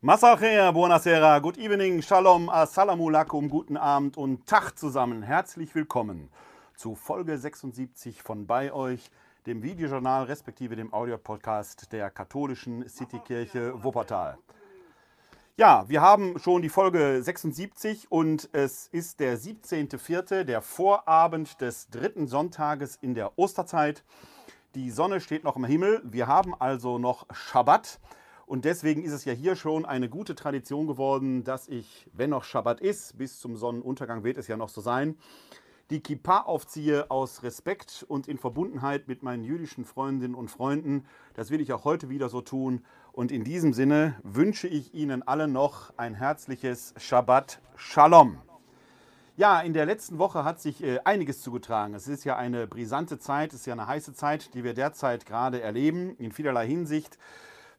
Masachea, buonasera, good evening, shalom, assalamu alaikum, guten Abend und Tag zusammen. Herzlich willkommen zu Folge 76 von bei euch, dem Videojournal respektive dem Audiopodcast der katholischen Citykirche Wuppertal. Ja, wir haben schon die Folge 76 und es ist der 17.04., der Vorabend des dritten Sonntages in der Osterzeit. Die Sonne steht noch im Himmel. Wir haben also noch Schabbat. Und deswegen ist es ja hier schon eine gute Tradition geworden, dass ich, wenn noch Schabbat ist, bis zum Sonnenuntergang wird es ja noch so sein, die Kippa aufziehe aus Respekt und in Verbundenheit mit meinen jüdischen Freundinnen und Freunden. Das will ich auch heute wieder so tun. Und in diesem Sinne wünsche ich Ihnen allen noch ein herzliches Shabbat Shalom. Ja, in der letzten Woche hat sich äh, einiges zugetragen. Es ist ja eine brisante Zeit, es ist ja eine heiße Zeit, die wir derzeit gerade erleben, in vielerlei Hinsicht.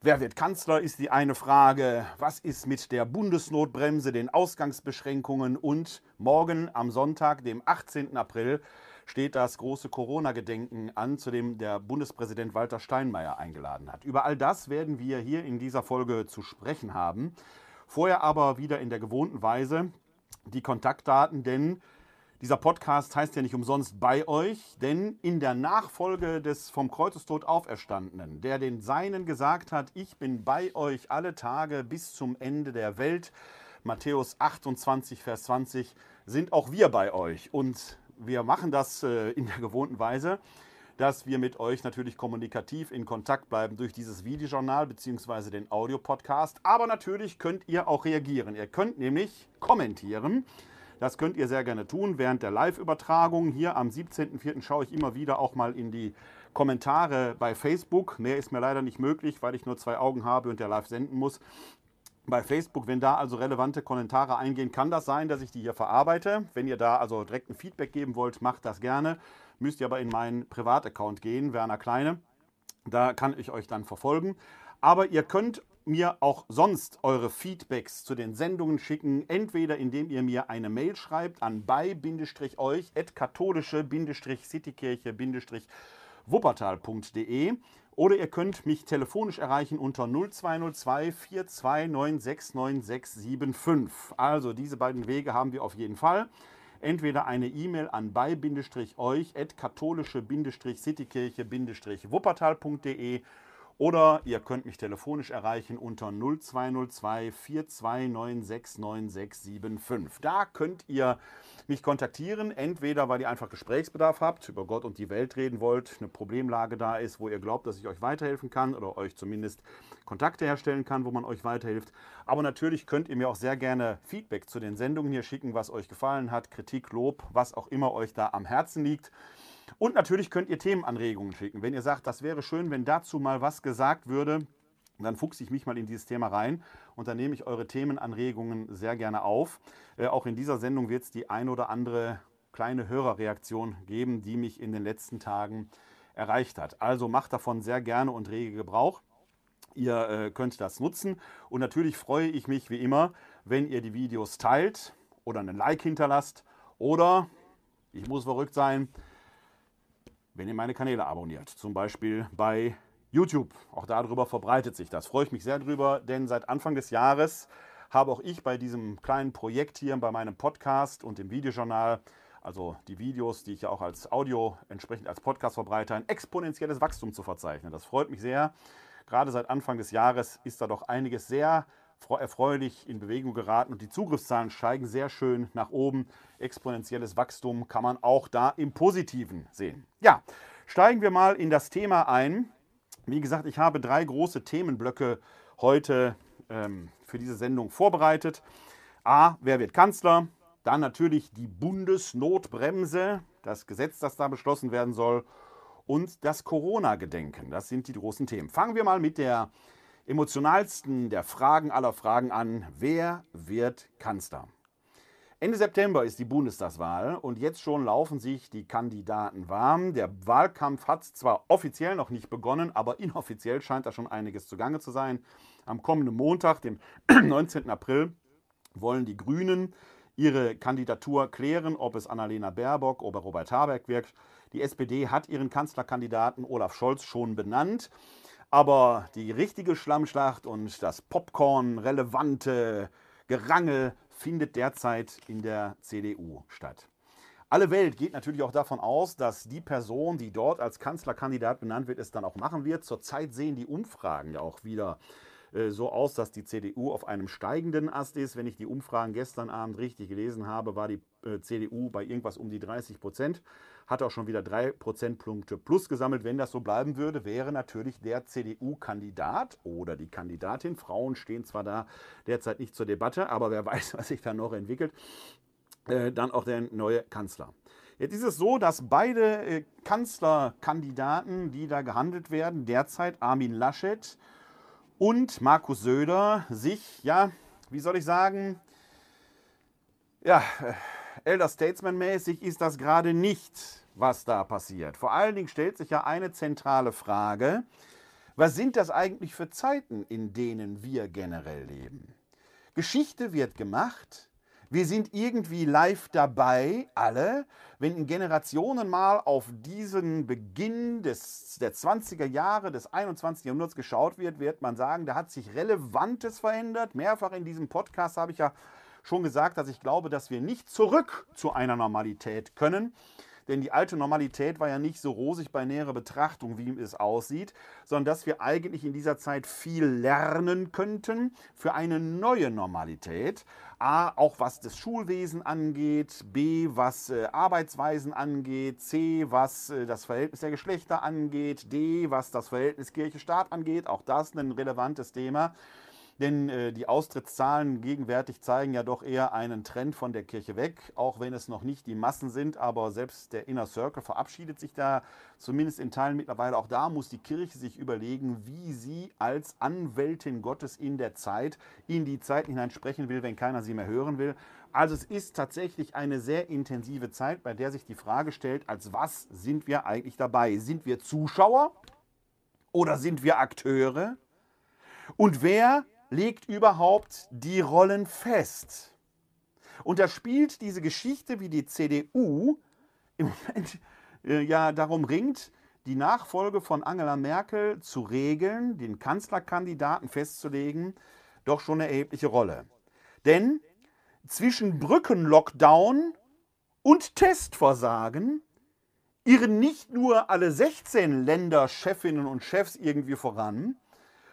Wer wird Kanzler, ist die eine Frage. Was ist mit der Bundesnotbremse, den Ausgangsbeschränkungen? Und morgen am Sonntag, dem 18. April, steht das große Corona-Gedenken an, zu dem der Bundespräsident Walter Steinmeier eingeladen hat. Über all das werden wir hier in dieser Folge zu sprechen haben. Vorher aber wieder in der gewohnten Weise die Kontaktdaten, denn dieser Podcast heißt ja nicht umsonst bei euch, denn in der Nachfolge des vom Kreuzestod Auferstandenen, der den Seinen gesagt hat, ich bin bei euch alle Tage bis zum Ende der Welt, Matthäus 28, Vers 20, sind auch wir bei euch. Und wir machen das äh, in der gewohnten Weise, dass wir mit euch natürlich kommunikativ in Kontakt bleiben durch dieses Videojournal bzw. den Audiopodcast. Aber natürlich könnt ihr auch reagieren. Ihr könnt nämlich kommentieren das könnt ihr sehr gerne tun während der Live-Übertragung. Hier am 17.04. schaue ich immer wieder auch mal in die Kommentare bei Facebook. Mehr ist mir leider nicht möglich, weil ich nur zwei Augen habe und der live senden muss. Bei Facebook, wenn da also relevante Kommentare eingehen, kann das sein, dass ich die hier verarbeite. Wenn ihr da also direkt ein Feedback geben wollt, macht das gerne. Müsst ihr aber in meinen Privataccount gehen, Werner Kleine. Da kann ich euch dann verfolgen. Aber ihr könnt mir auch sonst eure Feedbacks zu den Sendungen schicken, entweder indem ihr mir eine Mail schreibt an bei-euch katholische-citykirche-wuppertal.de oder ihr könnt mich telefonisch erreichen unter 0202 42969675. Also diese beiden Wege haben wir auf jeden Fall. Entweder eine E-Mail an bei-euch katholische-citykirche-wuppertal.de oder ihr könnt mich telefonisch erreichen unter 0202 42969675. Da könnt ihr mich kontaktieren, entweder weil ihr einfach Gesprächsbedarf habt, über Gott und die Welt reden wollt, eine Problemlage da ist, wo ihr glaubt, dass ich euch weiterhelfen kann oder euch zumindest Kontakte herstellen kann, wo man euch weiterhilft. Aber natürlich könnt ihr mir auch sehr gerne Feedback zu den Sendungen hier schicken, was euch gefallen hat, Kritik, Lob, was auch immer euch da am Herzen liegt. Und natürlich könnt ihr Themenanregungen schicken. Wenn ihr sagt, das wäre schön, wenn dazu mal was gesagt würde, dann fuchse ich mich mal in dieses Thema rein und dann nehme ich eure Themenanregungen sehr gerne auf. Äh, auch in dieser Sendung wird es die ein oder andere kleine Hörerreaktion geben, die mich in den letzten Tagen erreicht hat. Also macht davon sehr gerne und rege Gebrauch. Ihr äh, könnt das nutzen und natürlich freue ich mich wie immer, wenn ihr die Videos teilt oder einen Like hinterlasst oder, ich muss verrückt sein, wenn ihr meine Kanäle abonniert. Zum Beispiel bei YouTube. Auch darüber verbreitet sich das. Freue ich mich sehr drüber, denn seit Anfang des Jahres habe auch ich bei diesem kleinen Projekt hier, bei meinem Podcast und dem Videojournal, also die Videos, die ich ja auch als Audio entsprechend als Podcast verbreite, ein exponentielles Wachstum zu verzeichnen. Das freut mich sehr. Gerade seit Anfang des Jahres ist da doch einiges sehr erfreulich in Bewegung geraten und die Zugriffszahlen steigen sehr schön nach oben. Exponentielles Wachstum kann man auch da im Positiven sehen. Ja, steigen wir mal in das Thema ein. Wie gesagt, ich habe drei große Themenblöcke heute ähm, für diese Sendung vorbereitet. A, wer wird Kanzler? Dann natürlich die Bundesnotbremse, das Gesetz, das da beschlossen werden soll. Und das Corona-Gedenken. Das sind die großen Themen. Fangen wir mal mit der emotionalsten der Fragen aller Fragen an. Wer wird Kanzler? Ende September ist die Bundestagswahl und jetzt schon laufen sich die Kandidaten warm. Der Wahlkampf hat zwar offiziell noch nicht begonnen, aber inoffiziell scheint da schon einiges zugange zu sein. Am kommenden Montag, dem 19. April, wollen die Grünen ihre Kandidatur klären, ob es Annalena Baerbock oder Robert Habeck wirkt. Die SPD hat ihren Kanzlerkandidaten Olaf Scholz schon benannt. Aber die richtige Schlammschlacht und das Popcorn-relevante Gerangel findet derzeit in der CDU statt. Alle Welt geht natürlich auch davon aus, dass die Person, die dort als Kanzlerkandidat benannt wird, es dann auch machen wird. Zurzeit sehen die Umfragen ja auch wieder äh, so aus, dass die CDU auf einem steigenden Ast ist. Wenn ich die Umfragen gestern Abend richtig gelesen habe, war die äh, CDU bei irgendwas um die 30 Prozent. Hat auch schon wieder drei Prozentpunkte plus gesammelt. Wenn das so bleiben würde, wäre natürlich der CDU-Kandidat oder die Kandidatin, Frauen stehen zwar da derzeit nicht zur Debatte, aber wer weiß, was sich da noch entwickelt, äh, dann auch der neue Kanzler. Jetzt ist es so, dass beide äh, Kanzlerkandidaten, die da gehandelt werden, derzeit Armin Laschet und Markus Söder, sich, ja, wie soll ich sagen, ja, äh, Elder Statesman-mäßig ist das gerade nicht, was da passiert. Vor allen Dingen stellt sich ja eine zentrale Frage, was sind das eigentlich für Zeiten, in denen wir generell leben? Geschichte wird gemacht, wir sind irgendwie live dabei, alle, wenn in Generationen mal auf diesen Beginn des, der 20er Jahre des 21. Jahrhunderts geschaut wird, wird man sagen, da hat sich Relevantes verändert. Mehrfach in diesem Podcast habe ich ja schon gesagt, dass ich glaube, dass wir nicht zurück zu einer Normalität können. Denn die alte Normalität war ja nicht so rosig bei näherer Betrachtung, wie es aussieht, sondern dass wir eigentlich in dieser Zeit viel lernen könnten für eine neue Normalität. A, auch was das Schulwesen angeht, B, was äh, Arbeitsweisen angeht, C, was äh, das Verhältnis der Geschlechter angeht, D, was das Verhältnis Kirche-Staat angeht. Auch das ein relevantes Thema denn äh, die Austrittszahlen gegenwärtig zeigen ja doch eher einen Trend von der Kirche weg, auch wenn es noch nicht die Massen sind, aber selbst der Inner Circle verabschiedet sich da zumindest in Teilen mittlerweile. Auch da muss die Kirche sich überlegen, wie sie als Anwältin Gottes in der Zeit in die Zeit hinein sprechen will, wenn keiner sie mehr hören will. Also es ist tatsächlich eine sehr intensive Zeit, bei der sich die Frage stellt, als was sind wir eigentlich dabei? Sind wir Zuschauer oder sind wir Akteure? Und wer legt überhaupt die Rollen fest. Und da spielt diese Geschichte, wie die CDU im Moment äh, ja darum ringt, die Nachfolge von Angela Merkel zu regeln, den Kanzlerkandidaten festzulegen, doch schon eine erhebliche Rolle. Denn zwischen Brückenlockdown und Testversagen irren nicht nur alle 16 Länderchefinnen und Chefs irgendwie voran,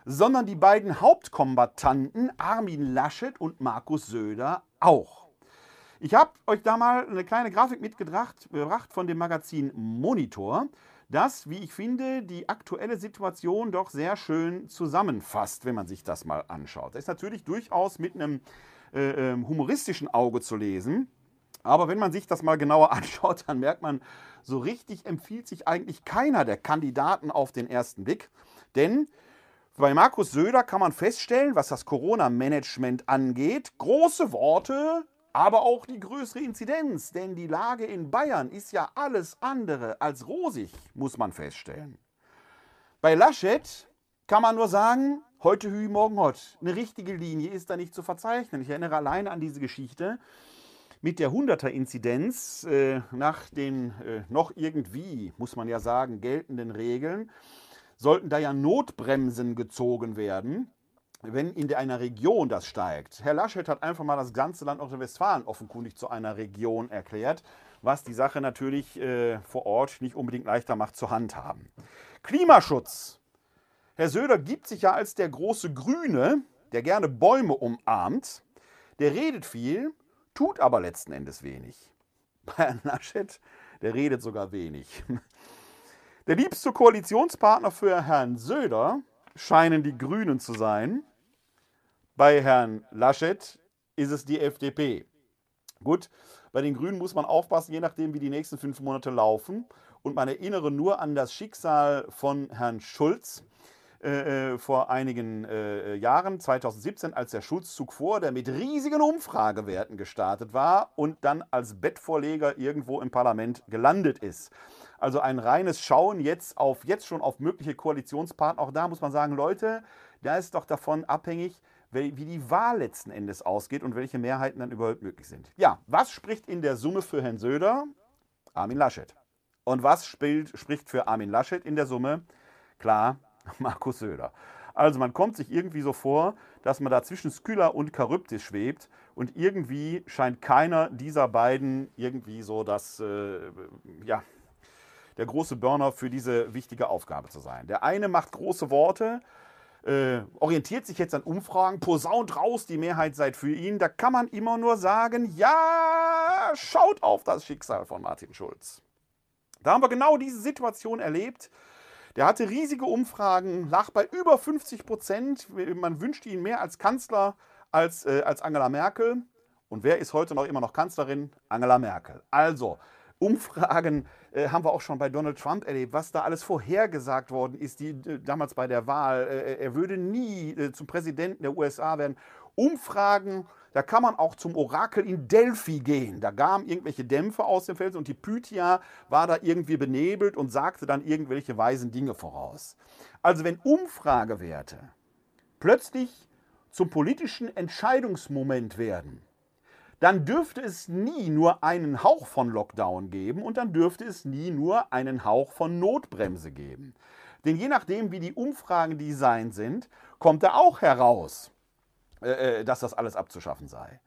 sondern die beiden Hauptkombattanten Armin Laschet und Markus Söder auch. Ich habe euch da mal eine kleine Grafik mitgebracht von dem Magazin Monitor, das, wie ich finde, die aktuelle Situation doch sehr schön zusammenfasst, wenn man sich das mal anschaut. Das ist natürlich durchaus mit einem äh, ähm, humoristischen Auge zu lesen. Aber wenn man sich das mal genauer anschaut, dann merkt man, so richtig empfiehlt sich eigentlich keiner der Kandidaten auf den ersten Blick. Denn bei Markus Söder kann man feststellen, was das Corona-Management angeht, große Worte, aber auch die größere Inzidenz. Denn die Lage in Bayern ist ja alles andere als rosig, muss man feststellen. Bei Laschet kann man nur sagen, heute Hü, morgen Hott. Eine richtige Linie ist da nicht zu verzeichnen. Ich erinnere alleine an diese Geschichte mit der 100er-Inzidenz äh, nach den äh, noch irgendwie, muss man ja sagen, geltenden Regeln sollten da ja Notbremsen gezogen werden, wenn in einer Region das steigt. Herr Laschet hat einfach mal das ganze Land Nordrhein-Westfalen offenkundig zu einer Region erklärt, was die Sache natürlich äh, vor Ort nicht unbedingt leichter macht zu handhaben. Klimaschutz. Herr Söder gibt sich ja als der große Grüne, der gerne Bäume umarmt. Der redet viel, tut aber letzten Endes wenig. Bei Herrn Laschet, der redet sogar wenig. Der liebste Koalitionspartner für Herrn Söder scheinen die Grünen zu sein. Bei Herrn Laschet ist es die FDP. Gut, bei den Grünen muss man aufpassen, je nachdem, wie die nächsten fünf Monate laufen. Und man erinnere nur an das Schicksal von Herrn Schulz äh, äh vor einigen äh, Jahren, 2017, als der Schulzzug vor, der mit riesigen Umfragewerten gestartet war und dann als Bettvorleger irgendwo im Parlament gelandet ist. Also ein reines Schauen jetzt auf jetzt schon auf mögliche Koalitionspartner. Auch da muss man sagen, Leute, da ist doch davon abhängig, wie die Wahl letzten Endes ausgeht und welche Mehrheiten dann überhaupt möglich sind. Ja, was spricht in der Summe für Herrn Söder? Armin Laschet. Und was spielt, spricht für Armin Laschet in der Summe? Klar, Markus Söder. Also man kommt sich irgendwie so vor, dass man da zwischen Skylla und Charybdis schwebt und irgendwie scheint keiner dieser beiden irgendwie so das, äh, ja, der große Burner für diese wichtige Aufgabe zu sein. Der eine macht große Worte, äh, orientiert sich jetzt an Umfragen, posaunt raus, die Mehrheit seid für ihn. Da kann man immer nur sagen, ja, schaut auf das Schicksal von Martin Schulz. Da haben wir genau diese Situation erlebt. Der hatte riesige Umfragen, lag bei über 50 Prozent. Man wünschte ihn mehr als Kanzler als, äh, als Angela Merkel. Und wer ist heute noch immer noch Kanzlerin? Angela Merkel. Also, Umfragen äh, haben wir auch schon bei Donald Trump erlebt, was da alles vorhergesagt worden ist, die, äh, damals bei der Wahl. Äh, er würde nie äh, zum Präsidenten der USA werden. Umfragen da kann man auch zum Orakel in Delphi gehen. Da gaben irgendwelche Dämpfe aus dem Felsen und die Pythia war da irgendwie benebelt und sagte dann irgendwelche weisen Dinge voraus. Also wenn Umfragewerte plötzlich zum politischen Entscheidungsmoment werden, dann dürfte es nie nur einen Hauch von Lockdown geben und dann dürfte es nie nur einen Hauch von Notbremse geben. Denn je nachdem, wie die Umfragen designt sind, kommt da auch heraus, äh, äh, dass das alles abzuschaffen sei.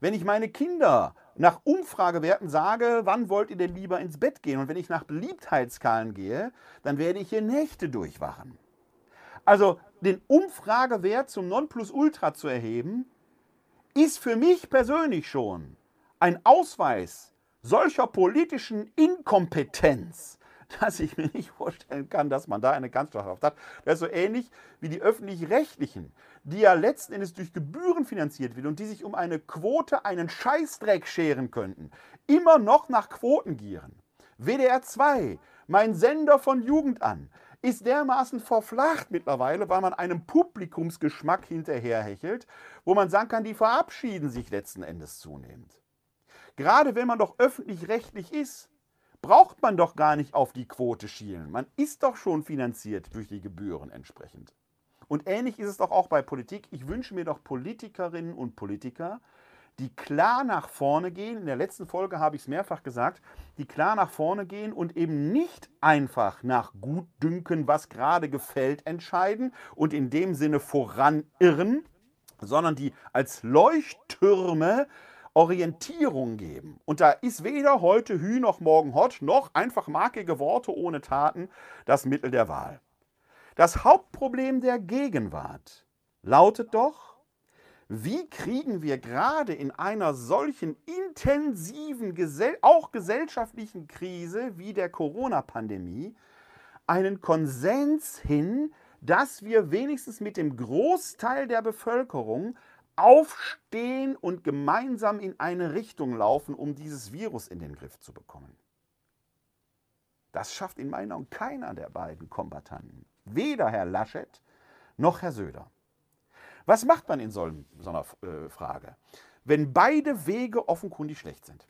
Wenn ich meine Kinder nach Umfragewerten sage, wann wollt ihr denn lieber ins Bett gehen? Und wenn ich nach Beliebtheitsskalen gehe, dann werde ich hier Nächte durchwachen. Also den Umfragewert zum Nonplusultra zu erheben, ist für mich persönlich schon ein Ausweis solcher politischen Inkompetenz, dass ich mir nicht vorstellen kann, dass man da eine Kanzlerschaft hat. Das ist so ähnlich wie die öffentlich-rechtlichen, die ja letzten Endes durch Gebühren finanziert wird und die sich um eine Quote einen Scheißdreck scheren könnten, immer noch nach Quoten gieren. WDR 2, mein Sender von Jugend an, ist dermaßen verflacht mittlerweile, weil man einem Publikumsgeschmack hinterherhechelt, wo man sagen kann, die verabschieden sich letzten Endes zunehmend. Gerade wenn man doch öffentlich-rechtlich ist, braucht man doch gar nicht auf die Quote schielen. Man ist doch schon finanziert durch die Gebühren entsprechend. Und ähnlich ist es doch auch bei Politik. Ich wünsche mir doch Politikerinnen und Politiker, die klar nach vorne gehen. In der letzten Folge habe ich es mehrfach gesagt, die klar nach vorne gehen und eben nicht einfach nach Gutdünken, was gerade gefällt, entscheiden und in dem Sinne voranirren, sondern die als Leuchttürme Orientierung geben. Und da ist weder heute Hü noch morgen Hot noch einfach markige Worte ohne Taten das Mittel der Wahl. Das Hauptproblem der Gegenwart lautet doch, wie kriegen wir gerade in einer solchen intensiven, auch gesellschaftlichen Krise wie der Corona-Pandemie einen Konsens hin, dass wir wenigstens mit dem Großteil der Bevölkerung aufstehen und gemeinsam in eine Richtung laufen, um dieses Virus in den Griff zu bekommen. Das schafft in meinen Augen keiner der beiden Kombattanten. Weder Herr Laschet noch Herr Söder. Was macht man in so, einer äh, Frage, wenn beide Wege offenkundig schlecht sind?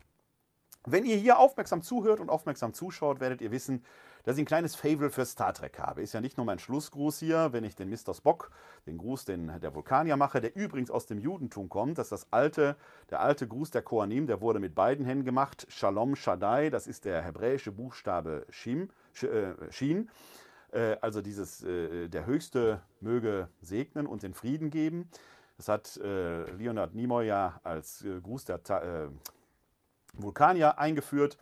Wenn ihr hier aufmerksam zuhört und aufmerksam zuschaut, werdet ihr wissen, dass ich ein kleines Fable für Star Trek habe. Ist ja nicht nur mein Schlussgruß hier, wenn ich den Mr. Spock, den Gruß den, der Vulkanier mache, der übrigens aus dem Judentum kommt. Das ist das alte, der alte Gruß der Koanim, der wurde mit beiden Händen gemacht. Shalom Shaddai, das ist der hebräische Buchstabe Shim, äh, Shin. Äh, also dieses, äh, der Höchste möge segnen und den Frieden geben. Das hat äh, Leonard Nimoy ja als Gruß der Vulkanier eingeführt.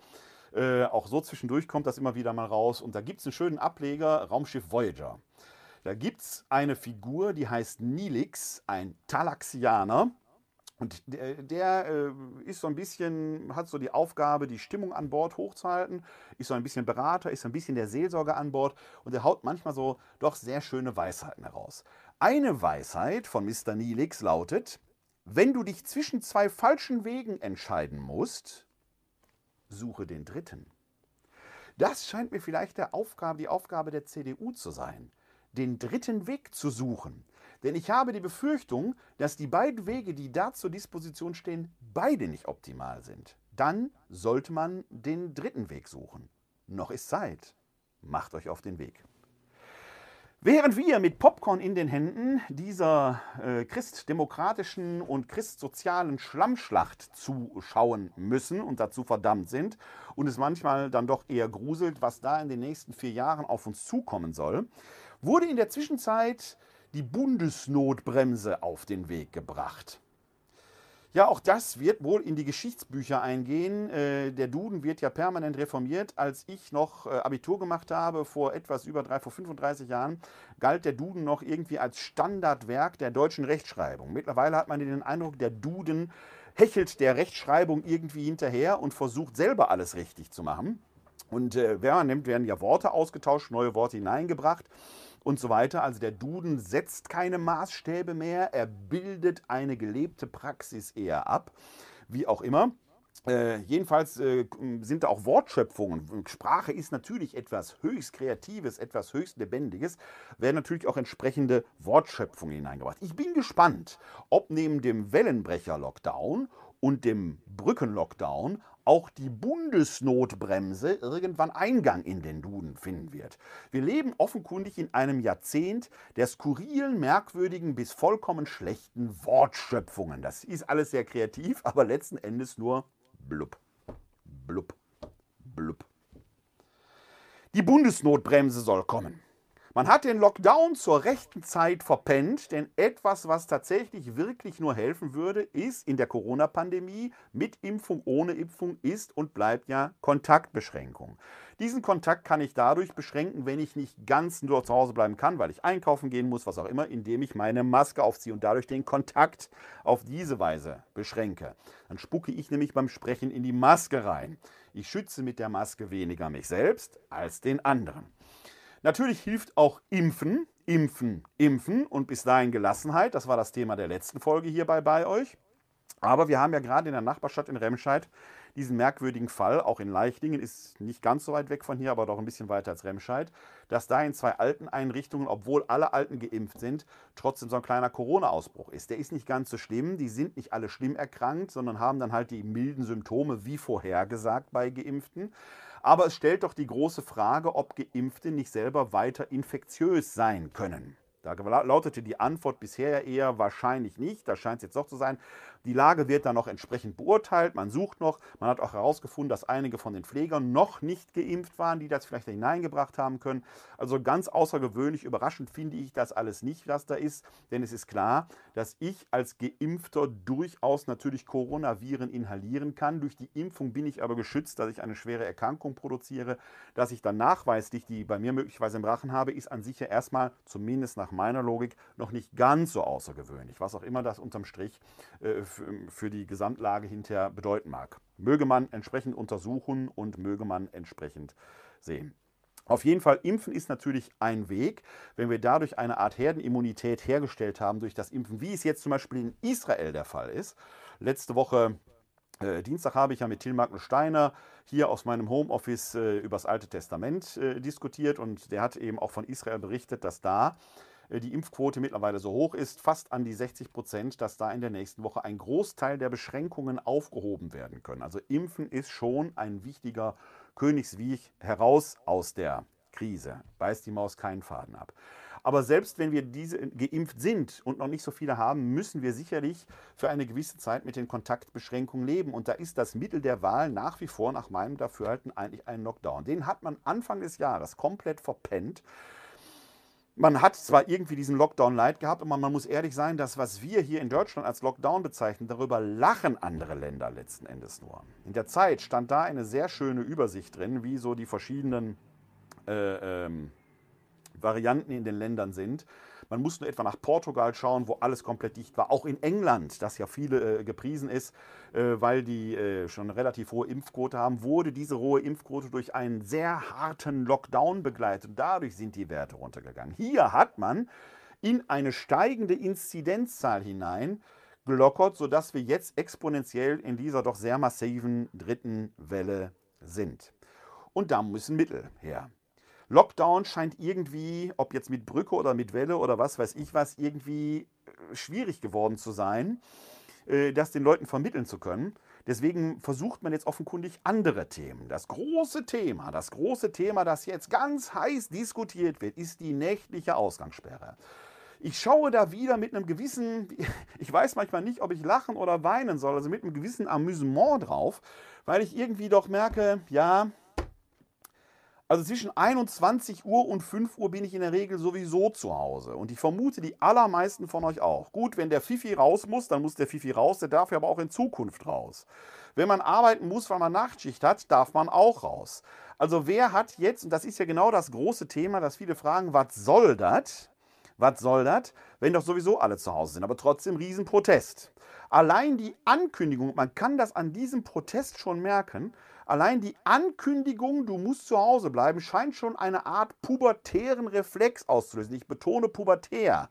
Äh, auch so zwischendurch kommt das immer wieder mal raus. Und da gibt es einen schönen Ableger, Raumschiff Voyager. Da gibt es eine Figur, die heißt Nilix, ein Talaxianer. Und der, der äh, ist so ein bisschen, hat so die Aufgabe, die Stimmung an Bord hochzuhalten, ist so ein bisschen Berater, ist so ein bisschen der Seelsorger an Bord und er haut manchmal so doch sehr schöne Weisheiten heraus. Eine Weisheit von Mr. Nilix lautet, wenn du dich zwischen zwei falschen Wegen entscheiden musst, suche den dritten. Das scheint mir vielleicht der Aufgabe, die Aufgabe der CDU zu sein, den dritten Weg zu suchen. Denn ich habe die Befürchtung, dass die beiden Wege, die da zur Disposition stehen, beide nicht optimal sind. Dann sollte man den dritten Weg suchen. Noch ist Zeit. Macht euch auf den Weg. Während wir mit Popcorn in den Händen dieser äh, christdemokratischen und christsozialen Schlammschlacht zuschauen müssen und dazu verdammt sind und es manchmal dann doch eher gruselt, was da in den nächsten vier Jahren auf uns zukommen soll, wurde in der Zwischenzeit die Bundesnotbremse auf den Weg gebracht. Ja, auch das wird wohl in die Geschichtsbücher eingehen. Äh, der Duden wird ja permanent reformiert. Als ich noch äh, Abitur gemacht habe, vor etwas über drei, vor 35 Jahren, galt der Duden noch irgendwie als Standardwerk der deutschen Rechtschreibung. Mittlerweile hat man den Eindruck, der Duden hechelt der Rechtschreibung irgendwie hinterher und versucht selber alles richtig zu machen. Und äh, wer man nimmt, werden ja Worte ausgetauscht, neue Worte hineingebracht und so weiter. Also der Duden setzt keine Maßstäbe mehr, er bildet eine gelebte Praxis eher ab, wie auch immer. Äh, jedenfalls äh, sind da auch Wortschöpfungen. Sprache ist natürlich etwas höchst Kreatives, etwas höchst Lebendiges, werden natürlich auch entsprechende Wortschöpfungen hineingebracht. Ich bin gespannt, ob neben dem Wellenbrecher-Lockdown und dem Brückenlockdown auch die Bundesnotbremse irgendwann Eingang in den Duden finden wird. Wir leben offenkundig in einem Jahrzehnt der skurrilen, merkwürdigen bis vollkommen schlechten Wortschöpfungen. Das ist alles sehr kreativ, aber letzten Endes nur blub, blub, blub. Die Bundesnotbremse soll kommen. Man hat den Lockdown zur rechten Zeit verpennt, denn etwas, was tatsächlich wirklich nur helfen würde, ist in der Corona-Pandemie mit Impfung, ohne Impfung, ist und bleibt ja Kontaktbeschränkung. Diesen Kontakt kann ich dadurch beschränken, wenn ich nicht ganz nur zu Hause bleiben kann, weil ich einkaufen gehen muss, was auch immer, indem ich meine Maske aufziehe und dadurch den Kontakt auf diese Weise beschränke. Dann spucke ich nämlich beim Sprechen in die Maske rein. Ich schütze mit der Maske weniger mich selbst als den anderen. Natürlich hilft auch Impfen, Impfen, Impfen und bis dahin Gelassenheit. Das war das Thema der letzten Folge hierbei bei euch. Aber wir haben ja gerade in der Nachbarstadt in Remscheid diesen merkwürdigen Fall, auch in Leichlingen, ist nicht ganz so weit weg von hier, aber doch ein bisschen weiter als Remscheid, dass da in zwei alten Einrichtungen, obwohl alle Alten geimpft sind, trotzdem so ein kleiner Corona-Ausbruch ist. Der ist nicht ganz so schlimm, die sind nicht alle schlimm erkrankt, sondern haben dann halt die milden Symptome wie vorhergesagt bei Geimpften. Aber es stellt doch die große Frage, ob Geimpfte nicht selber weiter infektiös sein können. Da lautete die Antwort bisher eher wahrscheinlich nicht. Da scheint es jetzt doch zu sein. Die Lage wird dann noch entsprechend beurteilt. Man sucht noch. Man hat auch herausgefunden, dass einige von den Pflegern noch nicht geimpft waren, die das vielleicht hineingebracht haben können. Also ganz außergewöhnlich überraschend finde ich das alles nicht, was da ist. Denn es ist klar, dass ich als Geimpfter durchaus natürlich Coronaviren inhalieren kann. Durch die Impfung bin ich aber geschützt, dass ich eine schwere Erkrankung produziere. Dass ich dann nachweislich die bei mir möglicherweise im Rachen habe, ist an sich ja erstmal, zumindest nach meiner Logik, noch nicht ganz so außergewöhnlich. Was auch immer das unterm Strich äh, für die Gesamtlage hinterher bedeuten mag. Möge man entsprechend untersuchen und möge man entsprechend sehen. Auf jeden Fall, Impfen ist natürlich ein Weg. Wenn wir dadurch eine Art Herdenimmunität hergestellt haben durch das Impfen, wie es jetzt zum Beispiel in Israel der Fall ist. Letzte Woche äh, Dienstag habe ich ja mit Till Magnus Steiner hier aus meinem Homeoffice äh, über das Alte Testament äh, diskutiert und der hat eben auch von Israel berichtet, dass da die Impfquote mittlerweile so hoch ist, fast an die 60 Prozent, dass da in der nächsten Woche ein Großteil der Beschränkungen aufgehoben werden können. Also Impfen ist schon ein wichtiger Königsweg heraus aus der Krise. Beißt die Maus keinen Faden ab. Aber selbst wenn wir diese geimpft sind und noch nicht so viele haben, müssen wir sicherlich für eine gewisse Zeit mit den Kontaktbeschränkungen leben. Und da ist das Mittel der Wahl nach wie vor nach meinem Dafürhalten eigentlich ein Lockdown. Den hat man Anfang des Jahres komplett verpennt man hat zwar irgendwie diesen Lockdown light gehabt, aber man muss ehrlich sein, das, was wir hier in Deutschland als Lockdown bezeichnen, darüber lachen andere Länder letzten Endes nur. In der Zeit stand da eine sehr schöne Übersicht drin, wie so die verschiedenen äh, ähm, Varianten in den Ländern sind. Man muss nur etwa nach Portugal schauen, wo alles komplett dicht war. Auch in England, das ja viele äh, gepriesen ist, äh, weil die äh, schon eine relativ hohe Impfquote haben, wurde diese hohe Impfquote durch einen sehr harten Lockdown begleitet. Dadurch sind die Werte runtergegangen. Hier hat man in eine steigende Inzidenzzahl hinein gelockert, sodass wir jetzt exponentiell in dieser doch sehr massiven dritten Welle sind. Und da müssen Mittel her. Lockdown scheint irgendwie, ob jetzt mit Brücke oder mit Welle oder was weiß ich was, irgendwie äh, schwierig geworden zu sein, äh, das den Leuten vermitteln zu können. Deswegen versucht man jetzt offenkundig andere Themen. Das große Thema, das große Thema, das jetzt ganz heiß diskutiert wird, ist die nächtliche Ausgangssperre. Ich schaue da wieder mit einem gewissen, ich weiß manchmal nicht, ob ich lachen oder weinen soll, also mit einem gewissen Amüsement drauf, weil ich irgendwie doch merke, ja, Also zwischen 21 Uhr und 5 Uhr bin ich in der Regel sowieso zu Hause. Und ich vermute, die allermeisten von euch auch. Gut, wenn der Fifi raus muss, dann muss der Fifi raus, der darf ja aber auch in Zukunft raus. Wenn man arbeiten muss, weil man Nachtschicht hat, darf man auch raus. Also wer hat jetzt, und das ist ja genau das große Thema, dass viele fragen, was soll das? Was soll das? Wenn doch sowieso alle zu Hause sind, aber trotzdem Riesenprotest. Allein die Ankündigung, man kann das an diesem Protest schon merken, Allein die Ankündigung, du musst zu Hause bleiben, scheint schon eine Art pubertären Reflex auszulösen. Ich betone pubertär.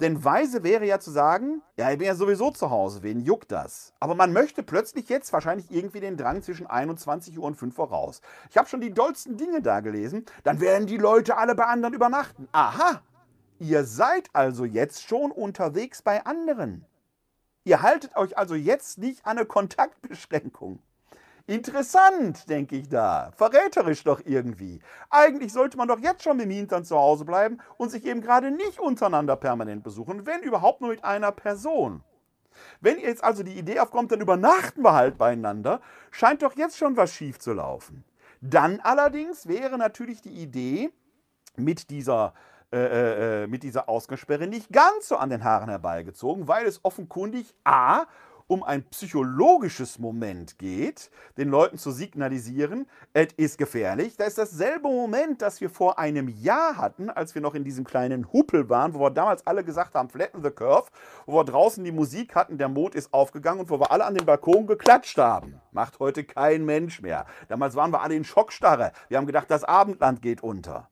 Denn weise wäre ja zu sagen, ja, ich bin ja sowieso zu Hause, wen juckt das? Aber man möchte plötzlich jetzt wahrscheinlich irgendwie den Drang zwischen 21 Uhr und 5 Uhr raus. Ich habe schon die dollsten Dinge da gelesen, dann werden die Leute alle bei anderen übernachten. Aha, ihr seid also jetzt schon unterwegs bei anderen. Ihr haltet euch also jetzt nicht an eine Kontaktbeschränkung. Interessant, denke ich da. Verräterisch doch irgendwie. Eigentlich sollte man doch jetzt schon mit dem Hintern zu Hause bleiben und sich eben gerade nicht untereinander permanent besuchen, wenn überhaupt nur mit einer Person. Wenn ihr jetzt also die Idee aufkommt, dann übernachten wir halt beieinander, scheint doch jetzt schon was schief zu laufen. Dann allerdings wäre natürlich die Idee, mit dieser äh, äh, äh mit dieser Ausgangssperre nicht ganz so an den Haaren herbeigezogen, weil es offenkundig A um ein psychologisches Moment geht, den Leuten zu signalisieren, es ist gefährlich. Das ist dasselbe Moment, das wir vor einem Jahr hatten, als wir noch in diesem kleinen Huppel waren, wo wir damals alle gesagt haben, flatten the curve, wo wir draußen die Musik hatten, der Mond ist aufgegangen und wo wir alle an den Balkon geklatscht haben. Macht heute kein Mensch mehr. Damals waren wir alle in Schockstarre. Wir haben gedacht, das Abendland geht unter.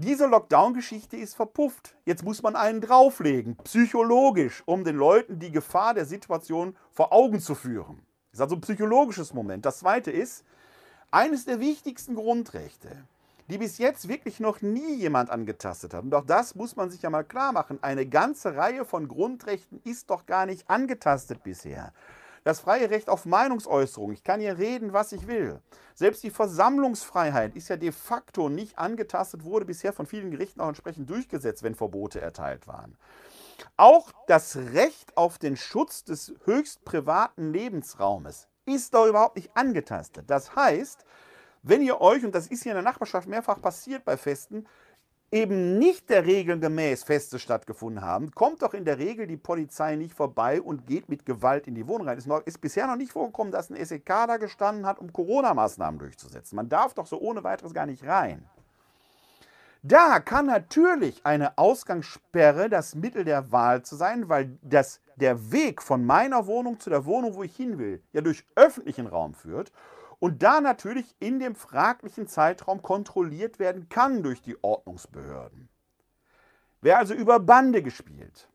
Diese Lockdown-Geschichte ist verpufft. Jetzt muss man einen drauflegen, psychologisch, um den Leuten die Gefahr der Situation vor Augen zu führen. Das ist also ein psychologisches Moment. Das zweite ist, eines der wichtigsten Grundrechte, die bis jetzt wirklich noch nie jemand angetastet hat. Und auch das muss man sich ja mal klar machen. Eine ganze Reihe von Grundrechten ist doch gar nicht angetastet bisher. Das freie Recht auf Meinungsäußerung. Ich kann hier reden, was ich will. Selbst die Versammlungsfreiheit ist ja de facto nicht angetastet, wurde bisher von vielen Gerichten auch entsprechend durchgesetzt, wenn Verbote erteilt waren. Auch das Recht auf den Schutz des höchst privaten Lebensraumes ist doch überhaupt nicht angetastet. Das heißt, wenn ihr euch, und das ist hier in der Nachbarschaft mehrfach passiert bei Festen, eben nicht der Regeln gemäß Feste stattgefunden haben, kommt doch in der Regel die Polizei nicht vorbei und geht mit Gewalt in die Wohnung rein. Es ist, ist bisher noch nicht vorgekommen, dass ein SEK da gestanden hat, um Corona-Maßnahmen durchzusetzen. Man darf doch so ohne weiteres gar nicht rein. Da kann natürlich eine Ausgangssperre das Mittel der Wahl zu sein, weil das, der Weg von meiner Wohnung zu der Wohnung, wo ich hin will, ja durch öffentlichen Raum führt und da natürlich in dem fraglichen Zeitraum kontrolliert werden kann durch die Ordnungsbehörden. Wer also über Bande gespielt.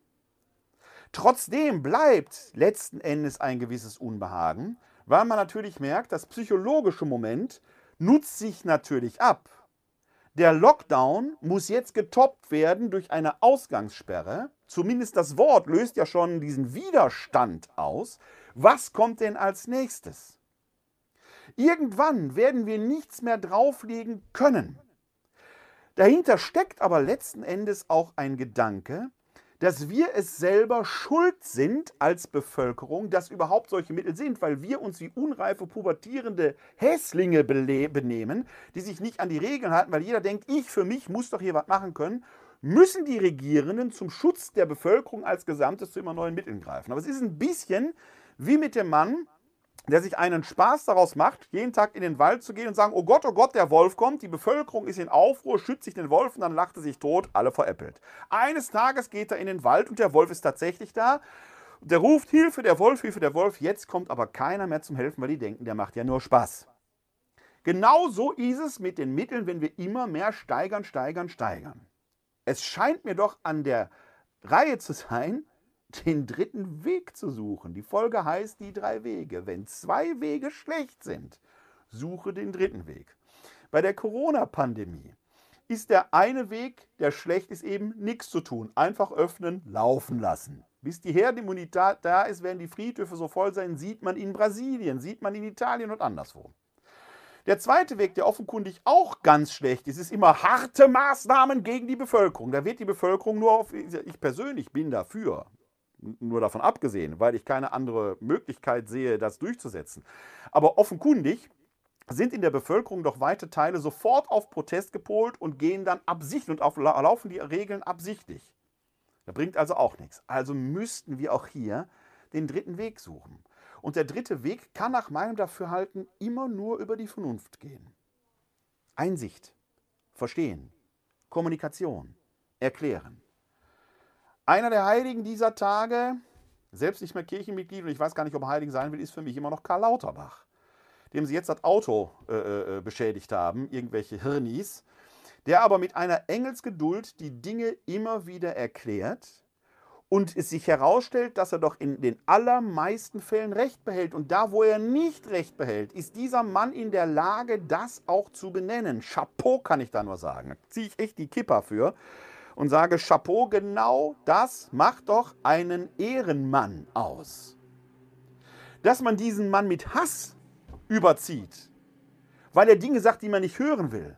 Trotzdem bleibt letzten Endes ein gewisses Unbehagen, weil man natürlich merkt, das psychologische Moment nutzt sich natürlich ab. Der Lockdown muss jetzt getoppt werden durch eine Ausgangssperre. Zumindest das Wort löst ja schon diesen Widerstand aus. Was kommt denn als nächstes? Irgendwann werden wir nichts mehr drauflegen können. Dahinter steckt aber letzten Endes auch ein Gedanke, dass wir es selber schuld sind als Bevölkerung, dass überhaupt solche Mittel sind, weil wir uns wie unreife, pubertierende Hässlinge benehmen, die sich nicht an die Regeln halten, weil jeder denkt, ich für mich muss doch hier was machen können, müssen die Regierenden zum Schutz der Bevölkerung als Gesamtes zu immer neuen Mitteln greifen. Aber es ist ein bisschen wie mit dem Mann, der sich einen Spaß daraus macht, jeden Tag in den Wald zu gehen und sagen, oh Gott, oh Gott, der Wolf kommt, die Bevölkerung ist in Aufruhr, schützt sich den Wolf und dann lacht er sich tot, alle veräppelt. Eines Tages geht er in den Wald und der Wolf ist tatsächlich da. Der ruft Hilfe, der Wolf, Hilfe, der Wolf. Jetzt kommt aber keiner mehr zum Helfen, weil die denken, der macht ja nur Spaß. Genauso ist es mit den Mitteln, wenn wir immer mehr steigern, steigern, steigern. Es scheint mir doch an der Reihe zu sein, den dritten Weg zu suchen. Die Folge heißt die drei Wege. Wenn zwei Wege schlecht sind, suche den dritten Weg. Bei der Corona-Pandemie ist der eine Weg, der schlecht ist, eben nichts zu tun. Einfach öffnen, laufen lassen. Bis die Herdenimmunität da ist, werden die Friedhöfe so voll sein, sieht man in Brasilien, sieht man in Italien und anderswo. Der zweite Weg, der offenkundig auch ganz schlecht ist, ist immer harte Maßnahmen gegen die Bevölkerung. Da wird die Bevölkerung nur auf, ich persönlich bin dafür, nur davon abgesehen, weil ich keine andere Möglichkeit sehe, das durchzusetzen. Aber offenkundig sind in der Bevölkerung doch weite Teile sofort auf Protest gepolt und gehen dann absichtlich und auf, laufen die Regeln absichtlich. Das bringt also auch nichts. Also müssten wir auch hier den dritten Weg suchen. Und der dritte Weg kann nach meinem Dafürhalten immer nur über die Vernunft gehen. Einsicht, Verstehen, Kommunikation, Erklären. Einer der Heiligen dieser Tage, selbst nicht mehr Kirchenmitglied und ich weiß gar nicht, ob er Heiligen sein will, ist für mich immer noch Karl Lauterbach, dem sie jetzt das Auto äh, äh, beschädigt haben, irgendwelche Hirnis, der aber mit einer Engelsgeduld die Dinge immer wieder erklärt und es sich herausstellt, dass er doch in den allermeisten Fällen Recht behält. Und da, wo er nicht Recht behält, ist dieser Mann in der Lage, das auch zu benennen. Chapeau kann ich da nur sagen. Da ziehe ich echt die Kipper für und sage, Chapeau, genau das macht doch einen Ehrenmann aus. Dass man diesen Mann mit Hass überzieht, weil er Dinge sagt, die man nicht hören will,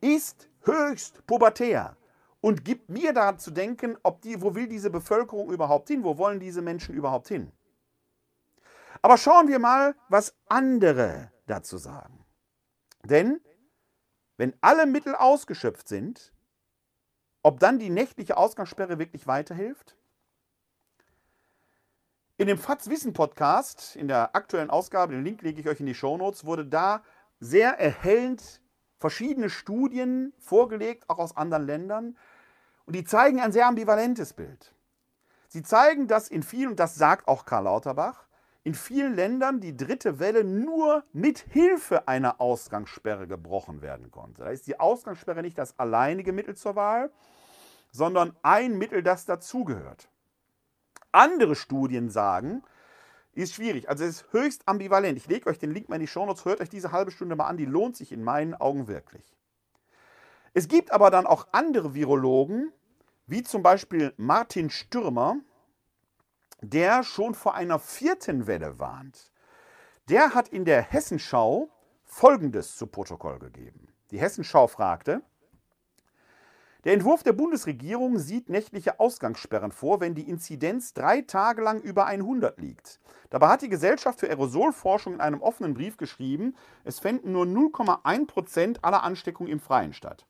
ist höchst pubertär und gibt mir da zu denken, ob die, wo will diese Bevölkerung überhaupt hin? Wo wollen diese Menschen überhaupt hin? Aber schauen wir mal, was andere dazu sagen. Denn wenn alle Mittel ausgeschöpft sind, ob dann die nächtliche Ausgangssperre wirklich weiterhilft? In dem FATS Wissen Podcast, in der aktuellen Ausgabe, den Link lege ich euch in die Shownotes, wurde da sehr erhellend verschiedene Studien vorgelegt, auch aus anderen Ländern, und die zeigen ein sehr ambivalentes Bild. Sie zeigen, dass in vielen, und das sagt auch Karl Lauterbach, in vielen Ländern die dritte Welle nur mit Hilfe einer Ausgangssperre gebrochen werden konnte. Da ist die Ausgangssperre nicht das alleinige Mittel zur Wahl, sondern ein Mittel, das dazugehört. Andere Studien sagen, ist schwierig. Also es ist höchst ambivalent. Ich lege euch den Link mal in die Shownotes, hört euch diese halbe Stunde mal an, die lohnt sich in meinen Augen wirklich. Es gibt aber dann auch andere Virologen, wie zum Beispiel Martin Stürmer, der schon vor einer vierten Welle warnt. Der hat in der Hessenschau Folgendes zu Protokoll gegeben. Die Hessenschau fragte, der Entwurf der Bundesregierung sieht nächtliche Ausgangssperren vor, wenn die Inzidenz drei Tage lang über 100 liegt. Dabei hat die Gesellschaft für Aerosolforschung in einem offenen Brief geschrieben, es fänden nur 0,1 Prozent aller Ansteckungen im Freien statt.